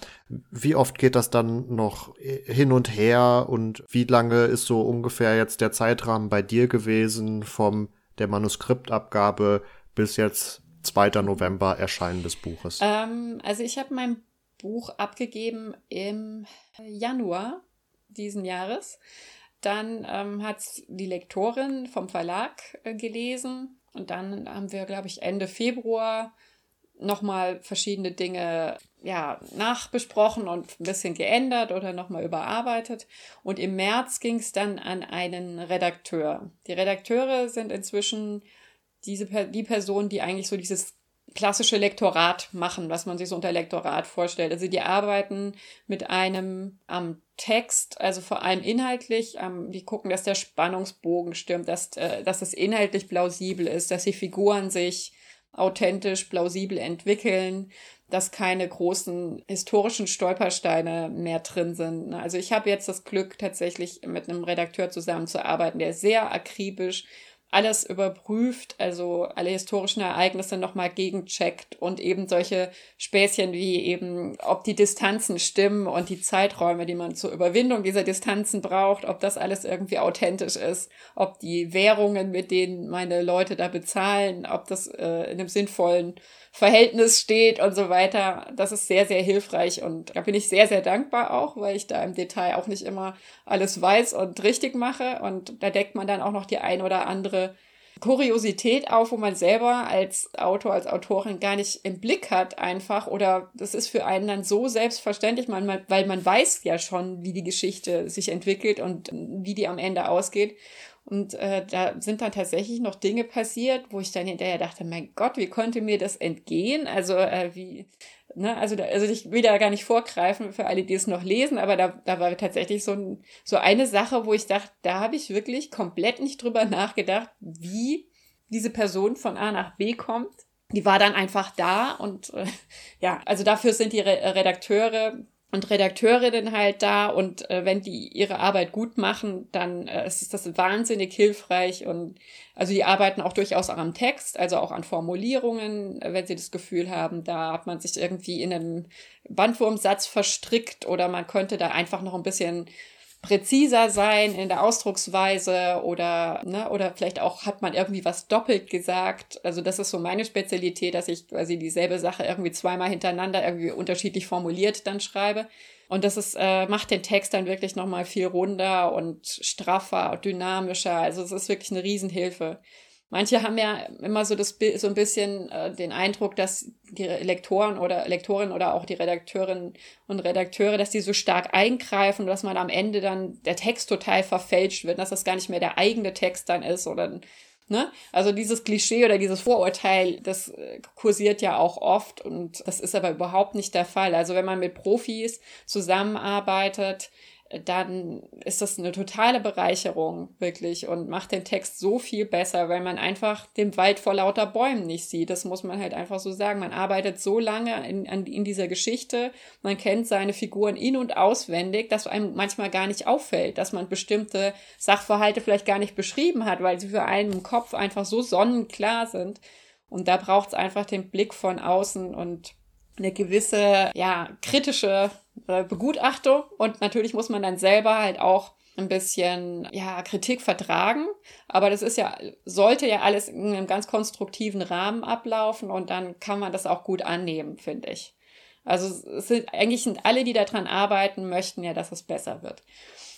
Speaker 1: wie oft geht das dann noch hin und her und wie lange ist so ungefähr jetzt der Zeitrahmen bei dir gewesen vom der Manuskriptabgabe bis jetzt 2. November Erscheinen des Buches?
Speaker 3: Ähm, also ich habe mein Buch abgegeben im Januar diesen Jahres. Dann ähm, hat die Lektorin vom Verlag äh, gelesen und dann haben wir, glaube ich, Ende Februar nochmal verschiedene Dinge ja, nachbesprochen und ein bisschen geändert oder nochmal überarbeitet. Und im März ging es dann an einen Redakteur. Die Redakteure sind inzwischen diese, die Personen, die eigentlich so dieses klassische Lektorat machen, was man sich so unter Lektorat vorstellt. Also die arbeiten mit einem am Text, also vor allem inhaltlich, ähm, die gucken, dass der Spannungsbogen stimmt, dass, äh, dass es inhaltlich plausibel ist, dass die Figuren sich authentisch, plausibel entwickeln, dass keine großen historischen Stolpersteine mehr drin sind. Also ich habe jetzt das Glück, tatsächlich mit einem Redakteur zusammenzuarbeiten, der sehr akribisch alles überprüft, also alle historischen Ereignisse nochmal gegencheckt und eben solche Späßchen wie eben, ob die Distanzen stimmen und die Zeiträume, die man zur Überwindung dieser Distanzen braucht, ob das alles irgendwie authentisch ist, ob die Währungen, mit denen meine Leute da bezahlen, ob das äh, in einem sinnvollen Verhältnis steht und so weiter. Das ist sehr, sehr hilfreich und da bin ich sehr, sehr dankbar auch, weil ich da im Detail auch nicht immer alles weiß und richtig mache. Und da deckt man dann auch noch die ein oder andere Kuriosität auf, wo man selber als Autor, als Autorin gar nicht im Blick hat einfach. Oder das ist für einen dann so selbstverständlich, weil man weiß ja schon, wie die Geschichte sich entwickelt und wie die am Ende ausgeht und äh, da sind dann tatsächlich noch Dinge passiert, wo ich dann hinterher dachte, mein Gott, wie konnte mir das entgehen? Also äh, wie, ne, also, da, also ich will da gar nicht vorgreifen für alle, die es noch lesen, aber da, da war tatsächlich so, ein, so eine Sache, wo ich dachte, da habe ich wirklich komplett nicht drüber nachgedacht, wie diese Person von A nach B kommt. Die war dann einfach da und äh, ja, also dafür sind die Re Redakteure und Redakteurinnen halt da und äh, wenn die ihre Arbeit gut machen, dann äh, ist das wahnsinnig hilfreich und also die arbeiten auch durchaus auch am Text, also auch an Formulierungen, wenn sie das Gefühl haben, da hat man sich irgendwie in einem Bandwurmsatz verstrickt oder man könnte da einfach noch ein bisschen präziser sein in der Ausdrucksweise oder, ne, oder vielleicht auch hat man irgendwie was doppelt gesagt. Also das ist so meine Spezialität, dass ich quasi dieselbe Sache irgendwie zweimal hintereinander irgendwie unterschiedlich formuliert dann schreibe. Und das ist, äh, macht den Text dann wirklich nochmal viel runder und straffer, dynamischer. Also es ist wirklich eine Riesenhilfe. Manche haben ja immer so das so ein bisschen äh, den Eindruck, dass die Lektoren oder Lektorinnen oder auch die Redakteurinnen und Redakteure, dass die so stark eingreifen, dass man am Ende dann der Text total verfälscht wird, dass das gar nicht mehr der eigene Text dann ist oder Ne? Also dieses Klischee oder dieses Vorurteil, das äh, kursiert ja auch oft und das ist aber überhaupt nicht der Fall. Also wenn man mit Profis zusammenarbeitet, dann ist das eine totale Bereicherung, wirklich, und macht den Text so viel besser, weil man einfach den Wald vor lauter Bäumen nicht sieht. Das muss man halt einfach so sagen. Man arbeitet so lange in, in dieser Geschichte, man kennt seine Figuren in- und auswendig, dass einem manchmal gar nicht auffällt, dass man bestimmte Sachverhalte vielleicht gar nicht beschrieben hat, weil sie für einen im Kopf einfach so sonnenklar sind. Und da braucht es einfach den Blick von außen und eine gewisse, ja, kritische Begutachtung und natürlich muss man dann selber halt auch ein bisschen ja Kritik vertragen, aber das ist ja sollte ja alles in einem ganz konstruktiven Rahmen ablaufen und dann kann man das auch gut annehmen, finde ich. Also es sind eigentlich sind alle, die daran arbeiten, möchten ja, dass es besser wird.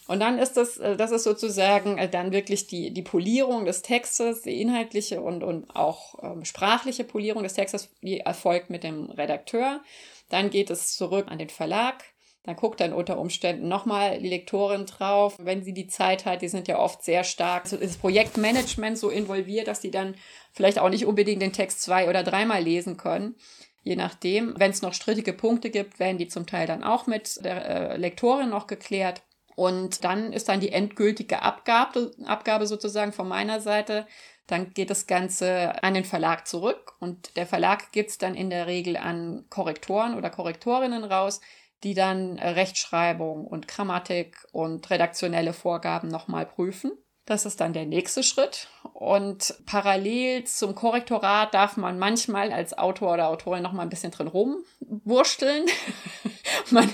Speaker 3: Und dann ist das, äh, das ist sozusagen äh, dann wirklich die, die Polierung des Textes, die inhaltliche und, und auch ähm, sprachliche Polierung des Textes, die erfolgt mit dem Redakteur. Dann geht es zurück an den Verlag. Dann guckt dann unter Umständen nochmal die Lektorin drauf, wenn sie die Zeit hat. Die sind ja oft sehr stark also ins Projektmanagement so involviert, dass die dann vielleicht auch nicht unbedingt den Text zwei oder dreimal lesen können. Je nachdem. Wenn es noch strittige Punkte gibt, werden die zum Teil dann auch mit der äh, Lektorin noch geklärt. Und dann ist dann die endgültige Abgabe, Abgabe sozusagen von meiner Seite. Dann geht das Ganze an den Verlag zurück und der Verlag gibt es dann in der Regel an Korrektoren oder Korrektorinnen raus, die dann Rechtschreibung und Grammatik und redaktionelle Vorgaben nochmal prüfen. Das ist dann der nächste Schritt. Und parallel zum Korrektorat darf man manchmal als Autor oder Autorin noch mal ein bisschen drin rumwursteln. man,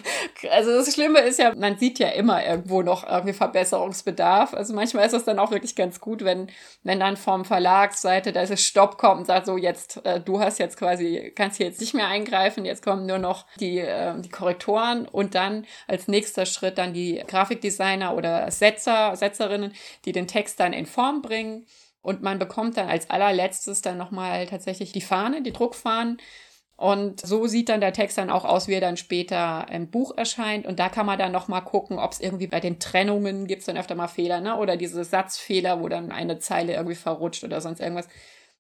Speaker 3: also das Schlimme ist ja, man sieht ja immer irgendwo noch irgendwie Verbesserungsbedarf. Also manchmal ist es dann auch wirklich ganz gut, wenn, wenn dann vom Verlagsseite da ist Stopp kommt und sagt so, jetzt, äh, du hast jetzt quasi, kannst hier jetzt nicht mehr eingreifen, jetzt kommen nur noch die, äh, die Korrektoren und dann als nächster Schritt dann die Grafikdesigner oder Setzer, Setzerinnen, die den Text dann in Form bringen und man bekommt dann als allerletztes dann nochmal tatsächlich die Fahne, die Druckfahnen. Und so sieht dann der Text dann auch aus, wie er dann später im Buch erscheint. Und da kann man dann nochmal gucken, ob es irgendwie bei den Trennungen gibt es dann öfter mal Fehler, ne? Oder diese Satzfehler, wo dann eine Zeile irgendwie verrutscht oder sonst irgendwas.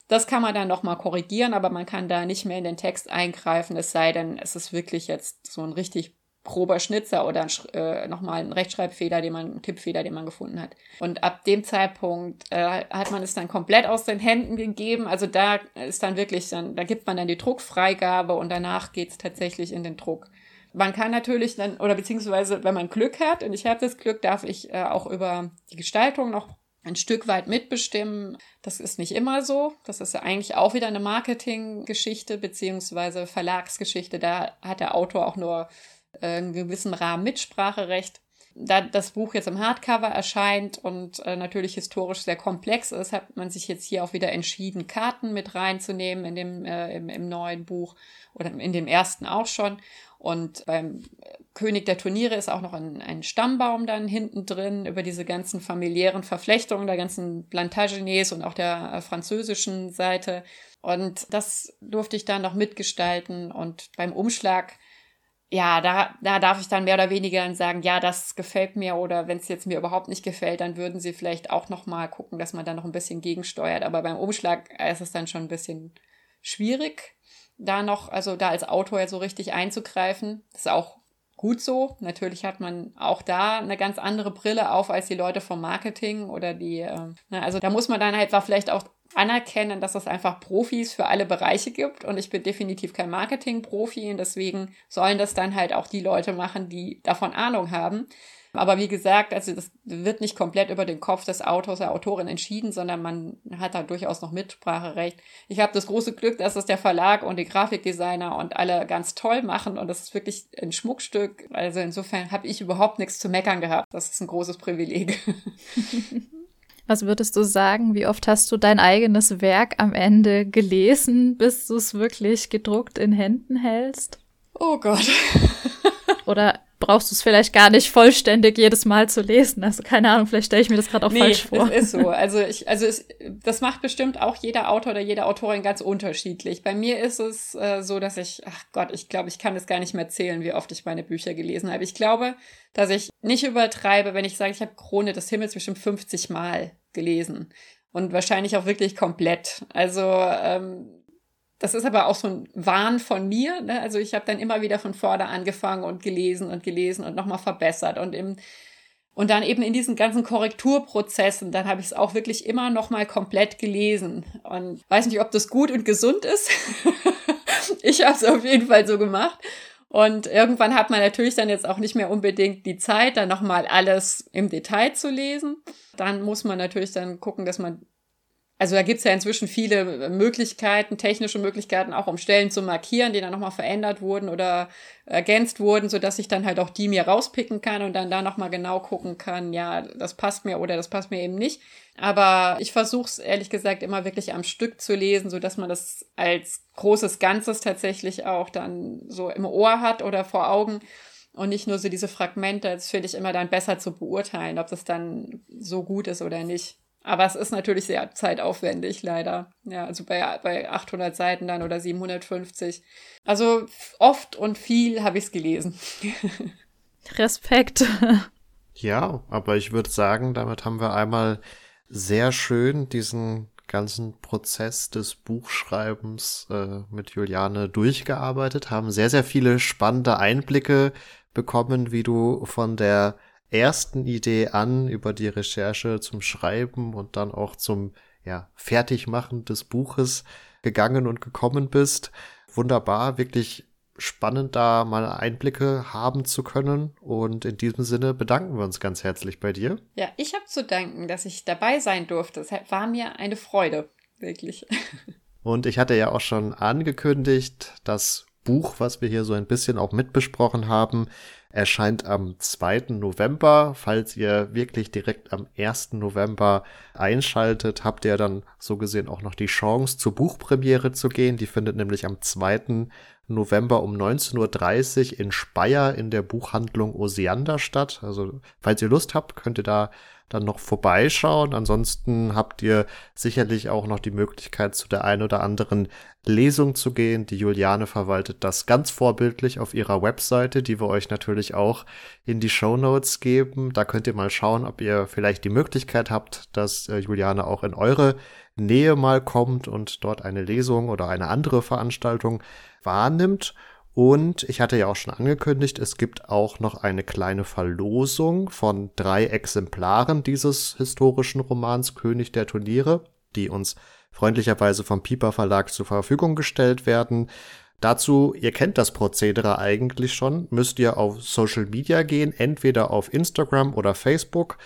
Speaker 3: Das kann man dann nochmal korrigieren, aber man kann da nicht mehr in den Text eingreifen, es sei denn, es ist wirklich jetzt so ein richtig grober Schnitzer oder ein, äh, nochmal ein Rechtschreibfehler, den man, einen Tippfehler, den man gefunden hat. Und ab dem Zeitpunkt äh, hat man es dann komplett aus den Händen gegeben. Also da ist dann wirklich, dann, da gibt man dann die Druckfreigabe und danach geht's tatsächlich in den Druck. Man kann natürlich dann, oder beziehungsweise, wenn man Glück hat, und ich habe das Glück, darf ich äh, auch über die Gestaltung noch ein Stück weit mitbestimmen. Das ist nicht immer so. Das ist ja eigentlich auch wieder eine Marketinggeschichte beziehungsweise Verlagsgeschichte. Da hat der Autor auch nur äh, gewissen Rahmen Mitspracherecht. Da das Buch jetzt im Hardcover erscheint und äh, natürlich historisch sehr komplex ist, hat man sich jetzt hier auch wieder entschieden, Karten mit reinzunehmen in dem, äh, im, im neuen Buch oder in dem ersten auch schon. Und beim König der Turniere ist auch noch ein, ein Stammbaum dann hinten drin über diese ganzen familiären Verflechtungen der ganzen Plantagenets und auch der äh, französischen Seite. Und das durfte ich dann noch mitgestalten. Und beim Umschlag ja, da, da darf ich dann mehr oder weniger sagen, ja, das gefällt mir oder wenn es jetzt mir überhaupt nicht gefällt, dann würden sie vielleicht auch noch mal gucken, dass man da noch ein bisschen gegensteuert. Aber beim Umschlag ist es dann schon ein bisschen schwierig, da noch, also da als Autor ja so richtig einzugreifen. Das ist auch gut so. Natürlich hat man auch da eine ganz andere Brille auf als die Leute vom Marketing oder die, äh, also da muss man dann halt vielleicht auch anerkennen, dass es einfach Profis für alle Bereiche gibt und ich bin definitiv kein Marketing-Profi und deswegen sollen das dann halt auch die Leute machen, die davon Ahnung haben. Aber wie gesagt, also das wird nicht komplett über den Kopf des Autors der Autorin entschieden, sondern man hat da durchaus noch Mitspracherecht. Ich habe das große Glück, dass es der Verlag und die Grafikdesigner und alle ganz toll machen und das ist wirklich ein Schmuckstück. Also insofern habe ich überhaupt nichts zu meckern gehabt. Das ist ein großes Privileg.
Speaker 2: Was würdest du sagen? Wie oft hast du dein eigenes Werk am Ende gelesen, bis du es wirklich gedruckt in Händen hältst?
Speaker 3: Oh Gott.
Speaker 2: Oder brauchst du es vielleicht gar nicht vollständig jedes Mal zu lesen? Also keine Ahnung, vielleicht stelle ich mir das gerade auch nee, falsch vor.
Speaker 3: Es ist so. Also ich, also es, das macht bestimmt auch jeder Autor oder jede Autorin ganz unterschiedlich. Bei mir ist es äh, so, dass ich, ach Gott, ich glaube, ich kann es gar nicht mehr zählen, wie oft ich meine Bücher gelesen habe. Ich glaube, dass ich nicht übertreibe, wenn ich sage, ich habe Krone des Himmels bestimmt 50 Mal gelesen. Und wahrscheinlich auch wirklich komplett. Also ähm, das ist aber auch so ein Wahn von mir. Ne? Also ich habe dann immer wieder von vorne angefangen und gelesen und gelesen und nochmal verbessert und im und dann eben in diesen ganzen Korrekturprozessen, dann habe ich es auch wirklich immer nochmal komplett gelesen. Und weiß nicht, ob das gut und gesund ist. ich habe es auf jeden Fall so gemacht. Und irgendwann hat man natürlich dann jetzt auch nicht mehr unbedingt die Zeit, dann nochmal alles im Detail zu lesen. Dann muss man natürlich dann gucken, dass man also da gibt's ja inzwischen viele Möglichkeiten, technische Möglichkeiten, auch um Stellen zu markieren, die dann nochmal verändert wurden oder ergänzt wurden, sodass ich dann halt auch die mir rauspicken kann und dann da nochmal genau gucken kann, ja, das passt mir oder das passt mir eben nicht. Aber ich versuche es ehrlich gesagt immer wirklich am Stück zu lesen, sodass man das als großes Ganzes tatsächlich auch dann so im Ohr hat oder vor Augen und nicht nur so diese Fragmente. Das finde ich immer dann besser zu beurteilen, ob das dann so gut ist oder nicht. Aber es ist natürlich sehr zeitaufwendig, leider. Ja, also bei, bei 800 Seiten dann oder 750. Also oft und viel habe ich es gelesen.
Speaker 2: Respekt.
Speaker 1: Ja, aber ich würde sagen, damit haben wir einmal sehr schön diesen ganzen Prozess des Buchschreibens äh, mit Juliane durchgearbeitet, haben sehr, sehr viele spannende Einblicke bekommen, wie du von der ersten Idee an über die Recherche zum Schreiben und dann auch zum ja, Fertigmachen des Buches gegangen und gekommen bist. Wunderbar, wirklich spannend, da mal Einblicke haben zu können. Und in diesem Sinne bedanken wir uns ganz herzlich bei dir.
Speaker 3: Ja, ich habe zu danken, dass ich dabei sein durfte. Es war mir eine Freude, wirklich.
Speaker 1: Und ich hatte ja auch schon angekündigt, das Buch, was wir hier so ein bisschen auch mitbesprochen haben, erscheint am 2. November. Falls ihr wirklich direkt am 1. November einschaltet, habt ihr dann so gesehen auch noch die Chance, zur Buchpremiere zu gehen. Die findet nämlich am 2. November um 19.30 Uhr in Speyer in der Buchhandlung Osiander statt. Also, falls ihr Lust habt, könnt ihr da dann noch vorbeischauen. Ansonsten habt ihr sicherlich auch noch die Möglichkeit, zu der einen oder anderen Lesung zu gehen. Die Juliane verwaltet das ganz vorbildlich auf ihrer Webseite, die wir euch natürlich auch in die Show Notes geben. Da könnt ihr mal schauen, ob ihr vielleicht die Möglichkeit habt, dass äh, Juliane auch in eure Nähe mal kommt und dort eine Lesung oder eine andere Veranstaltung wahrnimmt. Und ich hatte ja auch schon angekündigt, es gibt auch noch eine kleine Verlosung von drei Exemplaren dieses historischen Romans König der Turniere, die uns freundlicherweise vom Piper Verlag zur Verfügung gestellt werden. Dazu, ihr kennt das Prozedere eigentlich schon, müsst ihr auf Social Media gehen, entweder auf Instagram oder Facebook.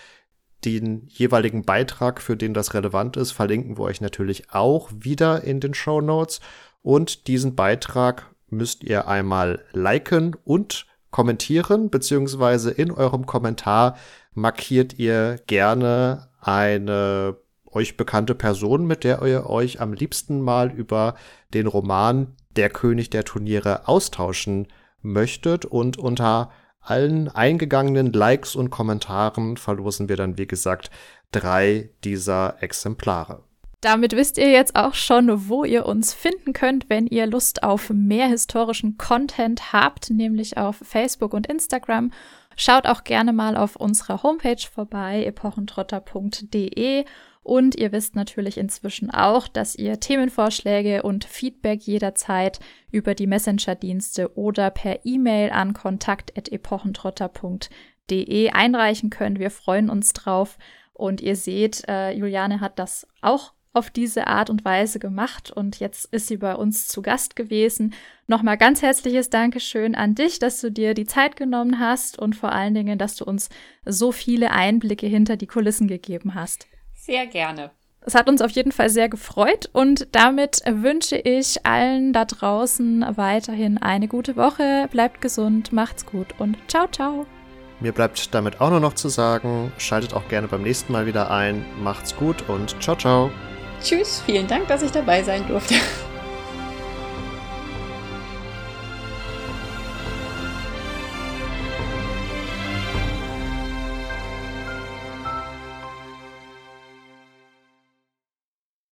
Speaker 1: Den jeweiligen Beitrag, für den das relevant ist, verlinken wir euch natürlich auch wieder in den Show Notes. Und diesen Beitrag müsst ihr einmal liken und kommentieren, beziehungsweise in eurem Kommentar markiert ihr gerne eine euch bekannte Person, mit der ihr euch am liebsten mal über den Roman Der König der Turniere austauschen möchtet und unter allen eingegangenen Likes und Kommentaren verlosen wir dann, wie gesagt, drei dieser Exemplare.
Speaker 2: Damit wisst ihr jetzt auch schon, wo ihr uns finden könnt, wenn ihr Lust auf mehr historischen Content habt, nämlich auf Facebook und Instagram. Schaut auch gerne mal auf unserer Homepage vorbei, epochentrotter.de. Und ihr wisst natürlich inzwischen auch, dass ihr Themenvorschläge und Feedback jederzeit über die Messenger-Dienste oder per E-Mail an kontakt.epochentrotter.de einreichen könnt. Wir freuen uns drauf. Und ihr seht, äh, Juliane hat das auch auf diese Art und Weise gemacht und jetzt ist sie bei uns zu Gast gewesen. Nochmal ganz herzliches Dankeschön an dich, dass du dir die Zeit genommen hast und vor allen Dingen, dass du uns so viele Einblicke hinter die Kulissen gegeben hast.
Speaker 3: Sehr gerne.
Speaker 2: Es hat uns auf jeden Fall sehr gefreut und damit wünsche ich allen da draußen weiterhin eine gute Woche. Bleibt gesund, macht's gut und ciao, ciao.
Speaker 1: Mir bleibt damit auch nur noch zu sagen, schaltet auch gerne beim nächsten Mal wieder ein. Macht's gut und ciao, ciao.
Speaker 3: Tschüss, vielen Dank, dass ich dabei sein durfte.